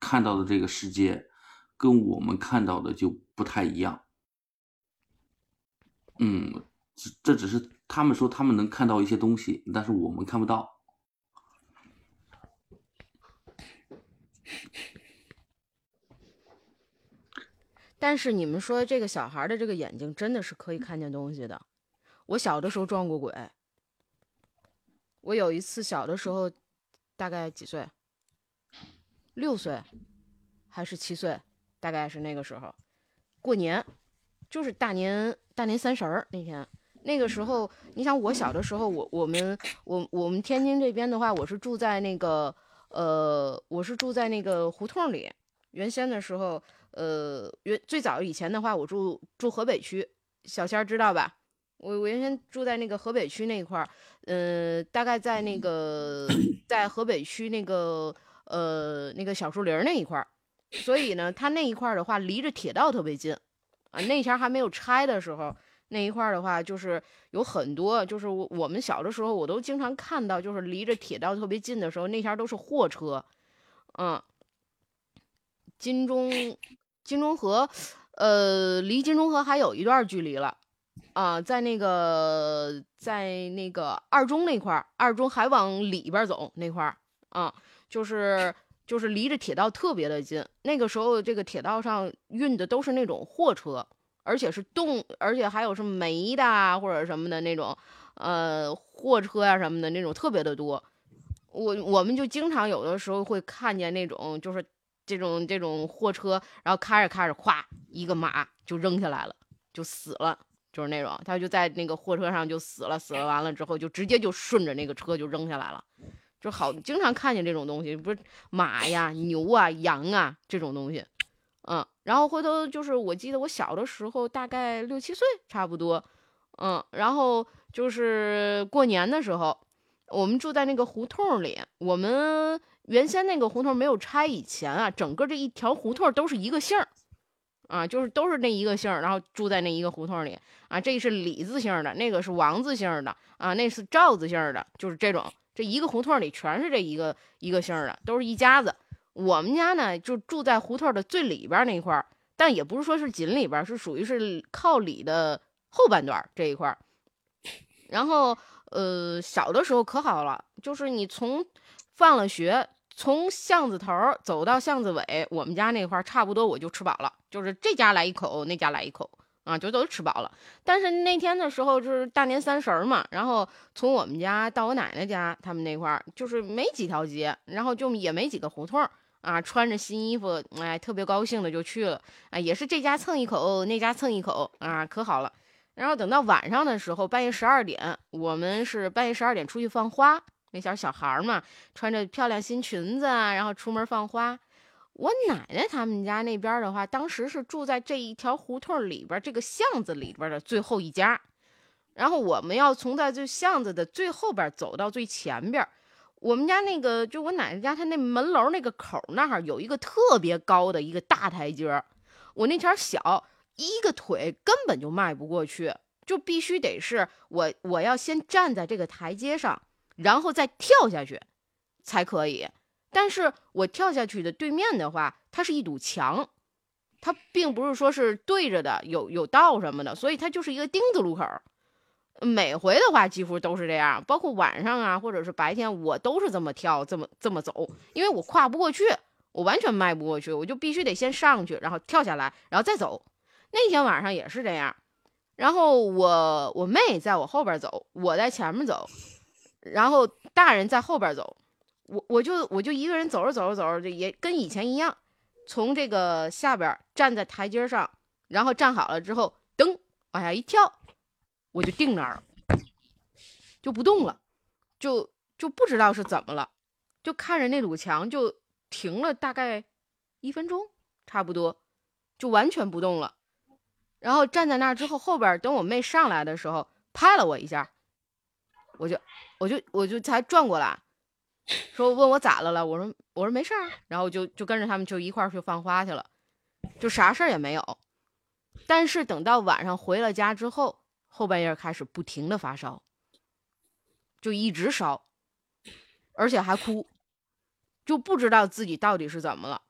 看到的这个世界，跟我们看到的就不太一样。嗯，这这只是他们说他们能看到一些东西，但是我们看不到。但是你们说这个小孩的这个眼睛真的是可以看见东西的。我小的时候撞过鬼，我有一次小的时候，大概几岁？六岁还是七岁？大概是那个时候，过年，就是大年大年三十儿那天。那个时候，你想我小的时候，我我们我我们天津这边的话，我是住在那个呃，我是住在那个胡同里。原先的时候，呃，原最早以前的话，我住住河北区，小仙儿知道吧？我我原先住在那个河北区那一块儿，呃，大概在那个 在河北区那个呃那个小树林儿那一块儿，所以呢，它那一块儿的话，离着铁道特别近啊。那前儿还没有拆的时候，那一块儿的话，就是有很多，就是我我们小的时候，我都经常看到，就是离着铁道特别近的时候，那前儿都是货车，嗯。金钟金钟河，呃，离金钟河还有一段距离了，啊，在那个在那个二中那块儿，二中还往里边走那块儿，啊，就是就是离着铁道特别的近。那个时候，这个铁道上运的都是那种货车，而且是动，而且还有什么煤的或者什么的那种，呃，货车呀、什么的那种特别的多。我我们就经常有的时候会看见那种就是。这种这种货车，然后开着开着，咵，一个马就扔下来了，就死了，就是那种，他就在那个货车上就死了，死了完了之后就直接就顺着那个车就扔下来了，就好经常看见这种东西，不是马呀、牛啊、羊啊这种东西，嗯，然后回头就是我记得我小的时候大概六七岁差不多，嗯，然后就是过年的时候，我们住在那个胡同里，我们。原先那个胡同没有拆以前啊，整个这一条胡同都是一个姓儿，啊，就是都是那一个姓儿，然后住在那一个胡同里啊。这是李字姓的，那个是王字姓的啊，那是赵字姓的，就是这种。这一个胡同里全是这一个一个姓的，都是一家子。我们家呢就住在胡同的最里边那一块儿，但也不是说是紧里边，是属于是靠里的后半段这一块儿。然后呃，小的时候可好了，就是你从放了学。从巷子头走到巷子尾，我们家那块儿差不多我就吃饱了，就是这家来一口，那家来一口啊，就都吃饱了。但是那天的时候就是大年三十嘛，然后从我们家到我奶奶家，他们那块儿就是没几条街，然后就也没几个胡同啊，穿着新衣服，哎，特别高兴的就去了，哎，也是这家蹭一口，那家蹭一口啊，可好了。然后等到晚上的时候，半夜十二点，我们是半夜十二点出去放花。那小小孩嘛，穿着漂亮新裙子，然后出门放花。我奶奶他们家那边的话，当时是住在这一条胡同里边这个巷子里边的最后一家。然后我们要从在这巷子的最后边走到最前边。我们家那个就我奶奶家，她那门楼那个口那儿有一个特别高的一个大台阶我那前小，一个腿根本就迈不过去，就必须得是我我要先站在这个台阶上。然后再跳下去，才可以。但是我跳下去的对面的话，它是一堵墙，它并不是说是对着的，有有道什么的，所以它就是一个丁字路口。每回的话几乎都是这样，包括晚上啊，或者是白天，我都是这么跳，这么这么走，因为我跨不过去，我完全迈不过去，我就必须得先上去，然后跳下来，然后再走。那天晚上也是这样，然后我我妹在我后边走，我在前面走。然后大人在后边走，我我就我就一个人走着走着走着，也跟以前一样，从这个下边站在台阶上，然后站好了之后，噔往下一跳，我就定那儿了，就不动了，就就不知道是怎么了，就看着那堵墙就停了大概一分钟，差不多就完全不动了。然后站在那儿之后，后边等我妹上来的时候拍了我一下，我就我就我就才转过来，说问我咋了了，我说我说没事儿，然后就就跟着他们就一块儿去放花去了，就啥事儿也没有。但是等到晚上回了家之后，后半夜开始不停的发烧，就一直烧，而且还哭，就不知道自己到底是怎么了，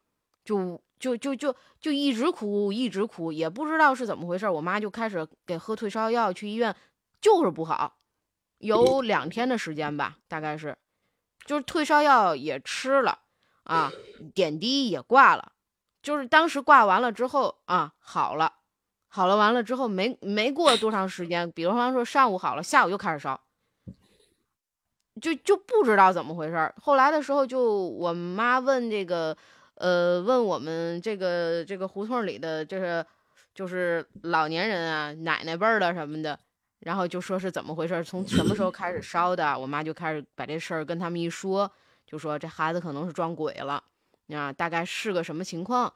就就就就就一直哭，一直哭，也不知道是怎么回事。我妈就开始给喝退烧药，去医院就是不好，有两天的时间吧，大概是，就是退烧药也吃了啊，点滴也挂了，就是当时挂完了之后啊，好了。好了，完了之后没没过多长时间，比方说上午好了，下午又开始烧，就就不知道怎么回事儿。后来的时候，就我妈问这个，呃，问我们这个这个胡同里的，就是就是老年人啊，奶奶辈儿的什么的，然后就说是怎么回事，从什么时候开始烧的。我妈就开始把这事儿跟他们一说，就说这孩子可能是撞鬼了，啊，大概是个什么情况。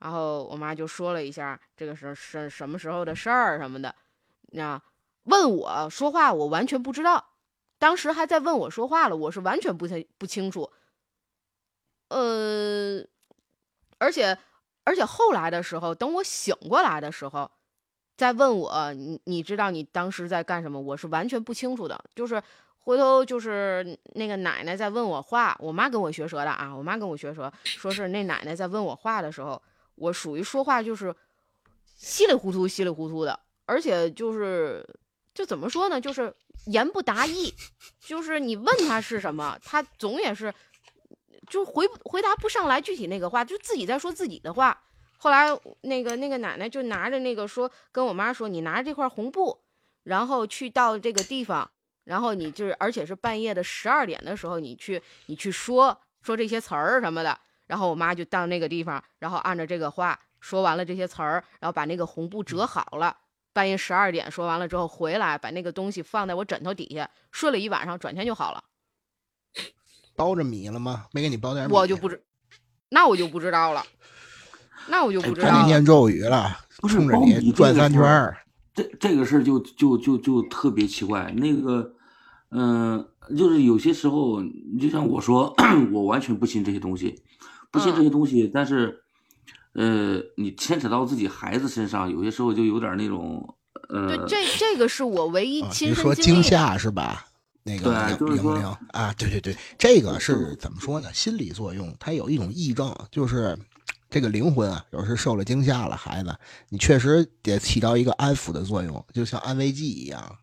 然后我妈就说了一下这个是是什么时候的事儿什么的，啊问我说话我完全不知道，当时还在问我说话了，我是完全不太不清楚。呃，而且而且后来的时候，等我醒过来的时候，再问我你你知道你当时在干什么，我是完全不清楚的。就是回头就是那个奶奶在问我话，我妈跟我学舌的啊，我妈跟我学舌，说是那奶奶在问我话的时候。我属于说话就是稀里糊涂、稀里糊涂的，而且就是就怎么说呢，就是言不达意，就是你问他是什么，他总也是就回回答不上来具体那个话，就自己在说自己的话。后来那个那个奶奶就拿着那个说，跟我妈说，你拿着这块红布，然后去到这个地方，然后你就是而且是半夜的十二点的时候，你去你去说说这些词儿什么的。然后我妈就到那个地方，然后按照这个话说完了这些词儿，然后把那个红布折好了。半夜十二点说完了之后回来，把那个东西放在我枕头底下睡了一晚上，转天就好了。包着米了吗？没给你包点米？我就不知，那我就不知道了。那我就不知道。他念咒语了，冲着你转三圈儿。这这个事儿就就就就特别奇怪。那个，嗯，就是有些时候，就像我说，我完全不信这些东西。不信这些东西，但是，呃，你牵扯到自己孩子身上，有些时候就有点那种，呃，对，这这个是我唯一亲身说惊吓是吧？那个对，零零啊，对对对，这个是怎么说呢？心理作用，它有一种癔症，就是这个灵魂啊，有时受了惊吓了，孩子，你确实得起到一个安抚的作用，就像安慰剂一样，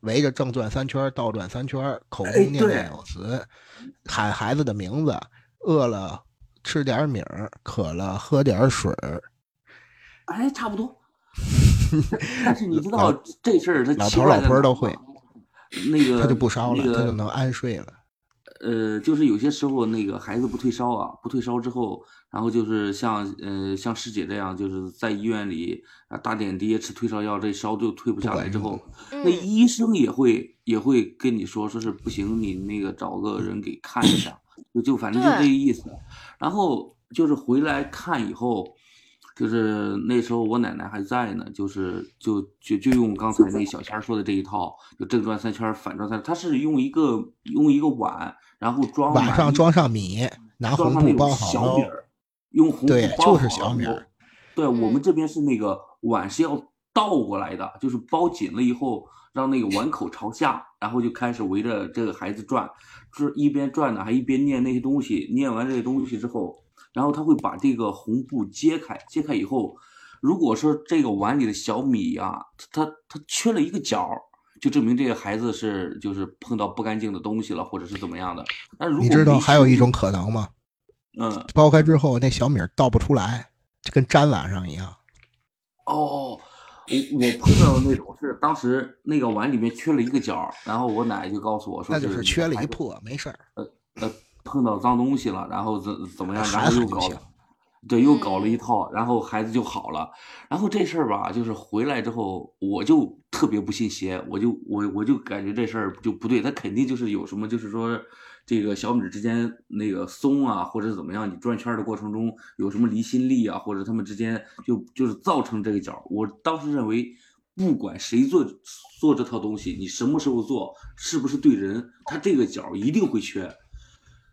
围着正转三圈，倒转三圈，口中念念有词，喊孩子的名字，饿了。吃点米儿，渴了喝点水儿。哎，差不多。但是你知道这事儿，他老头老婆都会。那个他就不烧了，他就能安睡了。呃，就是有些时候那个孩子不退烧啊，不退烧之后，然后就是像呃像师姐这样，就是在医院里啊打点滴、吃退烧药，这烧就退不下来之后，那医生也会也会跟你说，说是不行，你那个找个人给看一下。就就反正就这个意思，然后就是回来看以后，就是那时候我奶奶还在呢，就是就就就用刚才那小仙说的这一套，就正转三圈，反转三圈，他是用一个用一个碗，然后装碗上装上米，拿红布包好小米儿，用红布对，包就是小米儿。对我们这边是那个碗是要倒过来的，就是包紧了以后。让那个碗口朝下，然后就开始围着这个孩子转，是一边转呢，还一边念那些东西。念完这些东西之后，然后他会把这个红布揭开，揭开以后，如果说这个碗里的小米呀，它它缺了一个角，就证明这个孩子是就是碰到不干净的东西了，或者是怎么样的。那如果你知道还有一种可能吗？嗯，剥开之后那小米倒不出来，就跟粘碗上一样。哦。我我碰到的那种是当时那个碗里面缺了一个角，然后我奶就告诉我说，那就是缺了一破，没事儿。呃呃，碰到脏东西了，然后怎怎么样，然后又搞了，对，又搞了一套，然后孩子就好了。然后这事儿吧，就是回来之后，我就特别不信邪，我就我我就感觉这事儿就不对，他肯定就是有什么，就是说这个小拇指之间那个松啊，或者怎么样，你转圈的过程中有什么离心力啊，或者他们之间就就是造成这个角。我当时认为，不管谁做做这套东西，你什么时候做，是不是对人，他这个角一定会缺。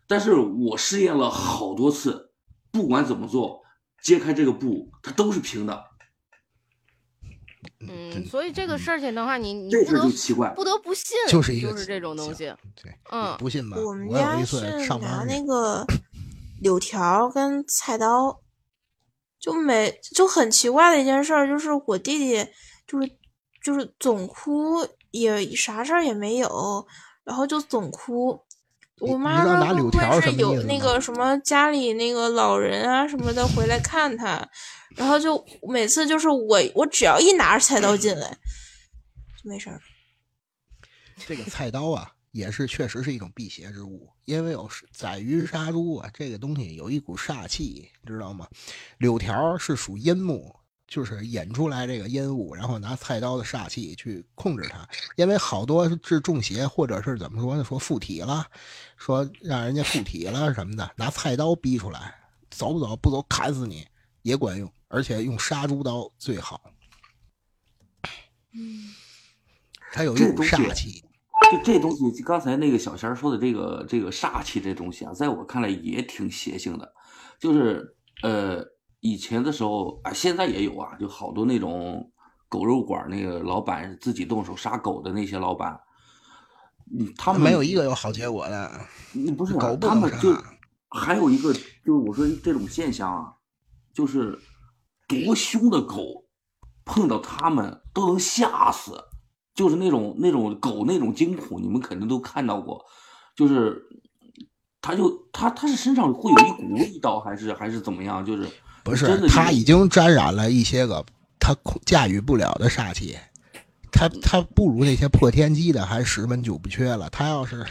但是我试验了好多次，不管怎么做，揭开这个布，它都是平的。嗯，所以这个事情的话，你你不得奇怪不得不信，就是一个就是这种东西。对，嗯，不信吧？我们家是拿那个柳条跟菜刀，就每就很奇怪的一件事儿，就是我弟弟就是就是总哭，也啥事儿也没有，然后就总哭。我妈说会不会是有那个什么家里那个老人啊什么的回来看他，然后就每次就是我我只要一拿着菜刀进来，就没事儿。这个菜刀啊，也是确实是一种辟邪之物，因为有宰鱼杀猪啊，这个东西有一股煞气，你知道吗？柳条是属阴木，就是引出来这个阴物，然后拿菜刀的煞气去控制它。因为好多治中邪或者是怎么说呢，说附体了，说让人家附体了什么的，拿菜刀逼出来，走不走不走砍死你也管用，而且用杀猪刀最好。嗯它有一股这东西煞气。就这东西，刚才那个小仙儿说的这个这个煞气这东西啊，在我看来也挺邪性的。就是呃，以前的时候啊，现在也有啊，就好多那种狗肉馆儿那个老板自己动手杀狗的那些老板，嗯，他们没有一个有好结果的。你不是狗不他们就还有一个，就是我说这种现象啊，就是多凶的狗碰到他们都能吓死，就是那种那种狗那种惊恐，你们肯定都看到过，就是他就他他是身上会有一股味道，还是还是怎么样？就是不是真的，他已经沾染了一些个他驾驭不了的煞气，他他不如那些破天机的还十门九不缺了。他要是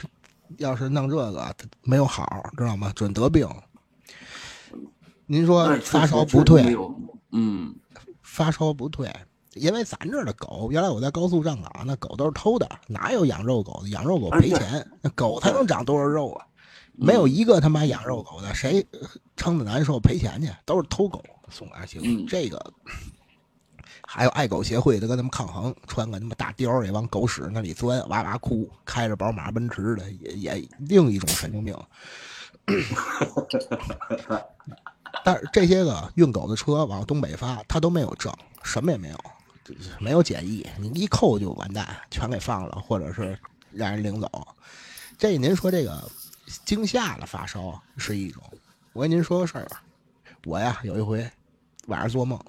要是弄这个，他没有好，知道吗？准得病。您说发烧不退嗯，发烧不退，因为咱这儿的狗，原来我在高速站岗，那狗都是偷的，哪有养肉狗的？养肉狗赔钱，那狗才能长多少肉啊？没有一个他妈养肉狗的，谁撑的难受赔钱去？都是偷狗送来行。嗯这个还有爱狗协会的跟他们抗衡，穿个他妈大貂儿也往狗屎那里钻，哇哇哭，开着宝马奔驰的，也也另一种神经病。但是这些个运狗的车往东北发，他都没有证，什么也没有，没有检疫，你一扣就完蛋，全给放了，或者是让人领走。这您说这个惊吓了发烧是一种，我跟您说个事儿吧，我呀有一回晚上做梦，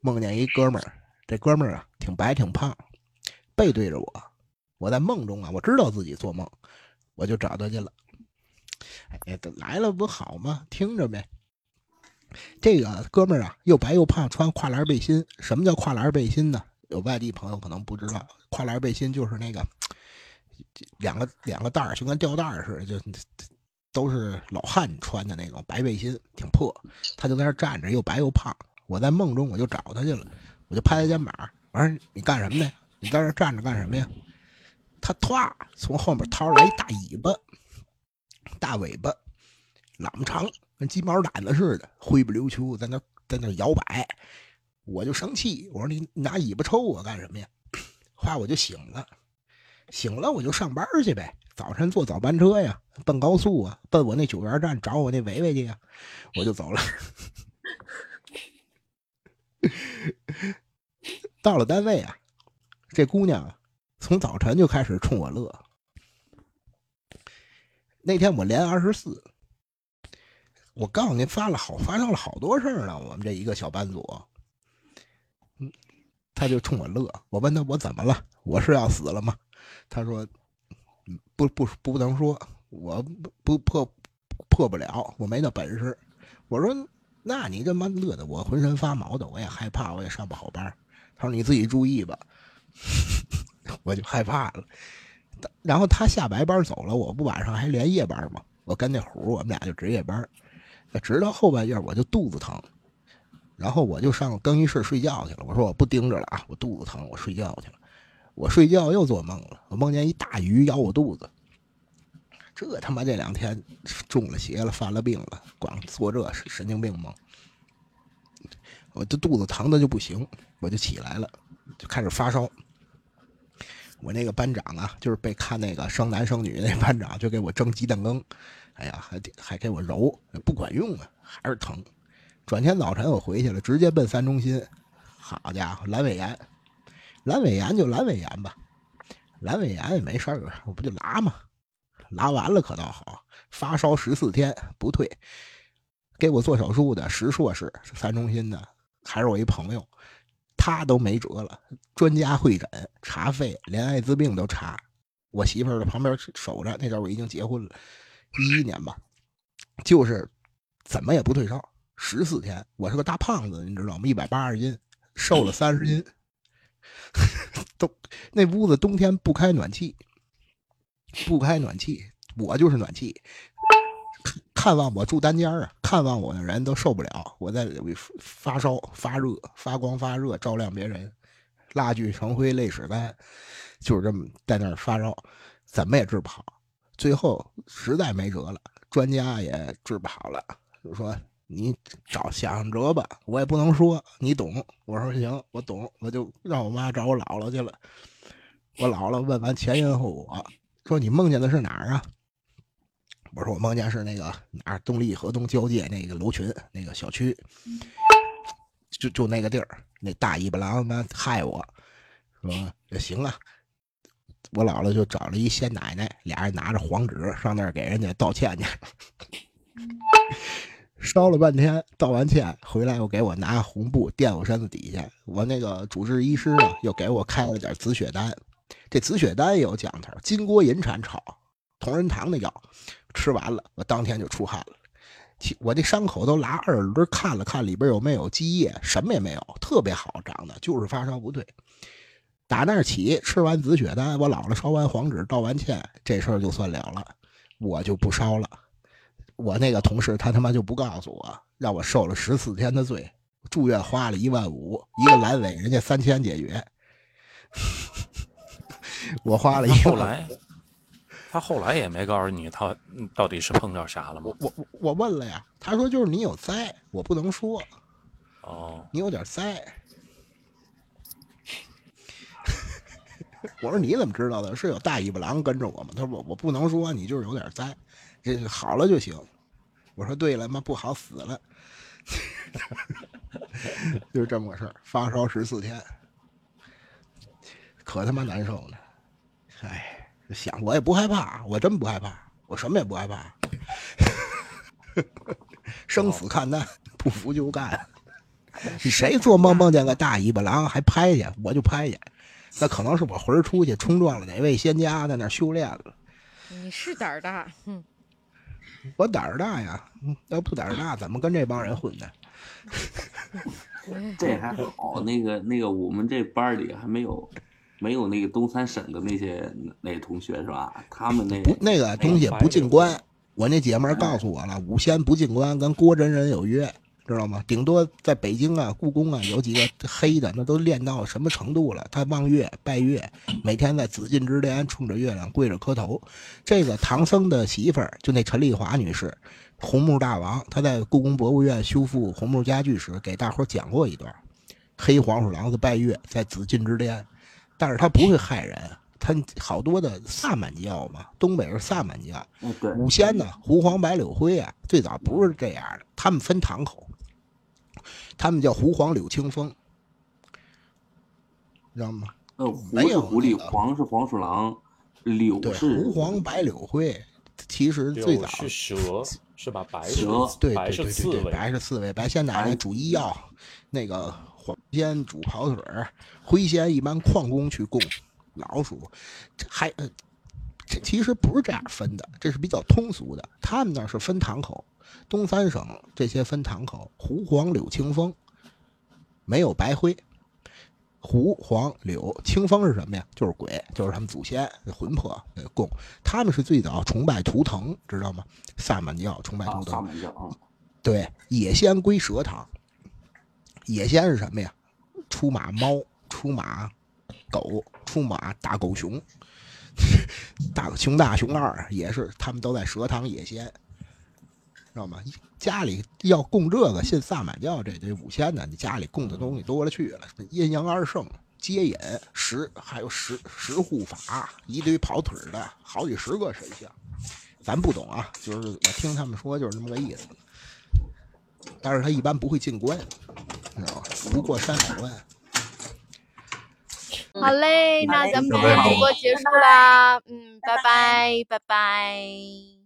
梦见一哥们儿，这哥们儿啊挺白挺胖，背对着我，我在梦中啊我知道自己做梦，我就找他去了。哎，来了不好吗？听着呗。这个哥们儿啊，又白又胖，穿跨栏背心。什么叫跨栏背心呢？有外地朋友可能不知道，跨栏背心就是那个两个两个带儿，就跟吊带儿似的，就都是老汉穿的那种白背心，挺破。他就在那站着，又白又胖。我在梦中我就找他去了，我就拍他肩膀，我说：“你干什么呢？你在这站着干什么呀？”他唰从后面掏出来一大尾巴，大尾巴，喇嘛长，跟鸡毛掸子似的，灰不溜秋，在那在那摇摆。我就生气，我说你拿尾巴抽我干什么呀？后来我就醒了，醒了我就上班去呗。早晨坐早班车呀，奔高速啊，奔我那九元站找我那维维去呀，我就走了。到了单位啊，这姑娘从早晨就开始冲我乐。那天我连二十四，我告诉您发了好发生了好多事儿呢。我们这一个小班组，嗯，他就冲我乐。我问他我怎么了？我是要死了吗？他说，不不不能说，我不不破破不了，我没那本事。我说，那你这么乐的，我浑身发毛的，我也害怕，我也上不好班。他说你自己注意吧，我就害怕了。然后他下白班走了，我不晚上还连夜班吗？我跟那虎，我们俩就值夜班，直到后半夜我就肚子疼，然后我就上更衣室睡觉去了。我说我不盯着了啊，我肚子疼，我睡觉去了。我睡觉又做梦了，我梦见一大鱼咬我肚子，这他妈这两天中了邪了，犯了病了，光做这神经病梦？我这肚子疼的就不行，我就起来了，就开始发烧。我那个班长啊，就是被看那个生男生女那班长，就给我蒸鸡蛋羹，哎呀，还得还给我揉，不管用啊，还是疼。转天早晨我回去了，直接奔三中心。好家伙，阑尾炎，阑尾炎就阑尾炎吧，阑尾炎也没事儿，我不就拉吗？拉完了可倒好，发烧十四天不退。给我做手术的石硕士，三中心的，还是我一朋友，他都没辙了。专家会诊查肺，连艾滋病都查。我媳妇儿在旁边守着，那阵儿我已经结婚了，一一年吧，就是怎么也不退烧，十四天。我是个大胖子，你知道吗？一百八十斤，瘦了三十斤。都那屋子冬天不开暖气，不开暖气，我就是暖气。看望我住单间啊，看望我的人都受不了，我在发烧、发热、发光、发热，照亮别人，蜡炬成灰泪始干，就是这么在那儿发烧，怎么也治不好。最后实在没辙了，专家也治不好了，就说你找想辙吧，我也不能说你懂。我说行，我懂，我就让我妈找我姥姥去了。我姥姥问完前因后果，说你梦见的是哪儿啊？我说我梦见是那个哪儿东丽河东交界那个楼群那个小区，就就那个地儿，那大尾巴狼他妈害我，说也行啊。我姥姥就找了一仙奶奶，俩人拿着黄纸上那儿给人家道歉去，烧了半天，道完歉回来又给我拿红布垫我身子底下。我那个主治医师呢又给我开了点紫血丹，这紫血丹也有讲头，金锅银铲炒，同仁堂的药。吃完了，我当天就出汗了。我这伤口都拉二轮看了看里边有没有积液，什么也没有，特别好长的，就是发烧不退。打那儿起，吃完紫血丹，我姥姥烧完黄纸，道完歉，这事儿就算了了，我就不烧了。我那个同事他他妈就不告诉我，让我受了十四天的罪，住院花了一万五，一个阑尾人家三千解决，我花了一万。后来。他后来也没告诉你他到底是碰到啥了吗？我我我问了呀，他说就是你有灾，我不能说。哦，你有点灾。我说你怎么知道的？是有大尾巴狼跟着我吗？他说我我不能说，你就是有点灾，这好了就行。我说对了，妈不好死了，就是这么个事儿。发烧十四天，可他妈难受了，哎。想我也不害怕，我真不害怕，我什么也不害怕，生死看淡，不服就干。谁做梦梦见个大尾巴狼还拍去，我就拍去。那可能是我魂儿出去冲撞了哪位仙家，在那修炼了。你是胆儿大，哼！我胆儿大呀，要不胆儿大怎么跟这帮人混呢？这还好，那个那个，我们这班里还没有。没有那个东三省的那些那同学是吧？他们那不那个东西不进关。我那姐们儿告诉我了，五仙不进关，跟郭真人有约，知道吗？顶多在北京啊，故宫啊，有几个黑的，那都练到什么程度了？他望月拜月，每天在紫禁之巅冲着月亮跪着磕头。这个唐僧的媳妇儿，就那陈丽华女士，红木大王，她在故宫博物院修复红木家具时，给大伙讲过一段：黑黄鼠狼子拜月，在紫禁之巅。但是他不会害人，他好多的萨满教嘛，东北是萨满教，五仙呢，狐黄白柳灰啊，最早不是这样的，他们分堂口，他们叫狐黄柳青风，知道吗？呃，狐是狐狸，黄是黄鼠狼，柳是狐黄白柳灰，其实最早是蛇，是吧？白蛇，对白是刺猬，白是刺猬，白仙奶奶煮医药，那个。黄仙煮跑腿儿，灰仙一般矿工去供老鼠，还呃，这其实不是这样分的，这是比较通俗的。他们那是分堂口，东三省这些分堂口，湖黄柳青风，没有白灰。湖黄柳青风是什么呀？就是鬼，就是他们祖先魂魄供。他们是最早崇拜图腾，知道吗？萨满教崇拜图腾。萨满教啊。对，野仙归蛇堂。野仙是什么呀？出马猫，出马狗，出马大狗熊，大熊大熊二也是，他们都在蛇堂野仙，知道吗？家里要供这个信萨满教这这五千的，你家里供的东西多了去了，阴阳二圣、接引、十还有十十护法，一堆跑腿的，好几十个神像。咱不懂啊，就是我听他们说就是这么个意思。但是他一般不会进关，你知道吗？不过山海关。好嘞，那咱们今天直播结束啦，嗯，拜拜，拜拜。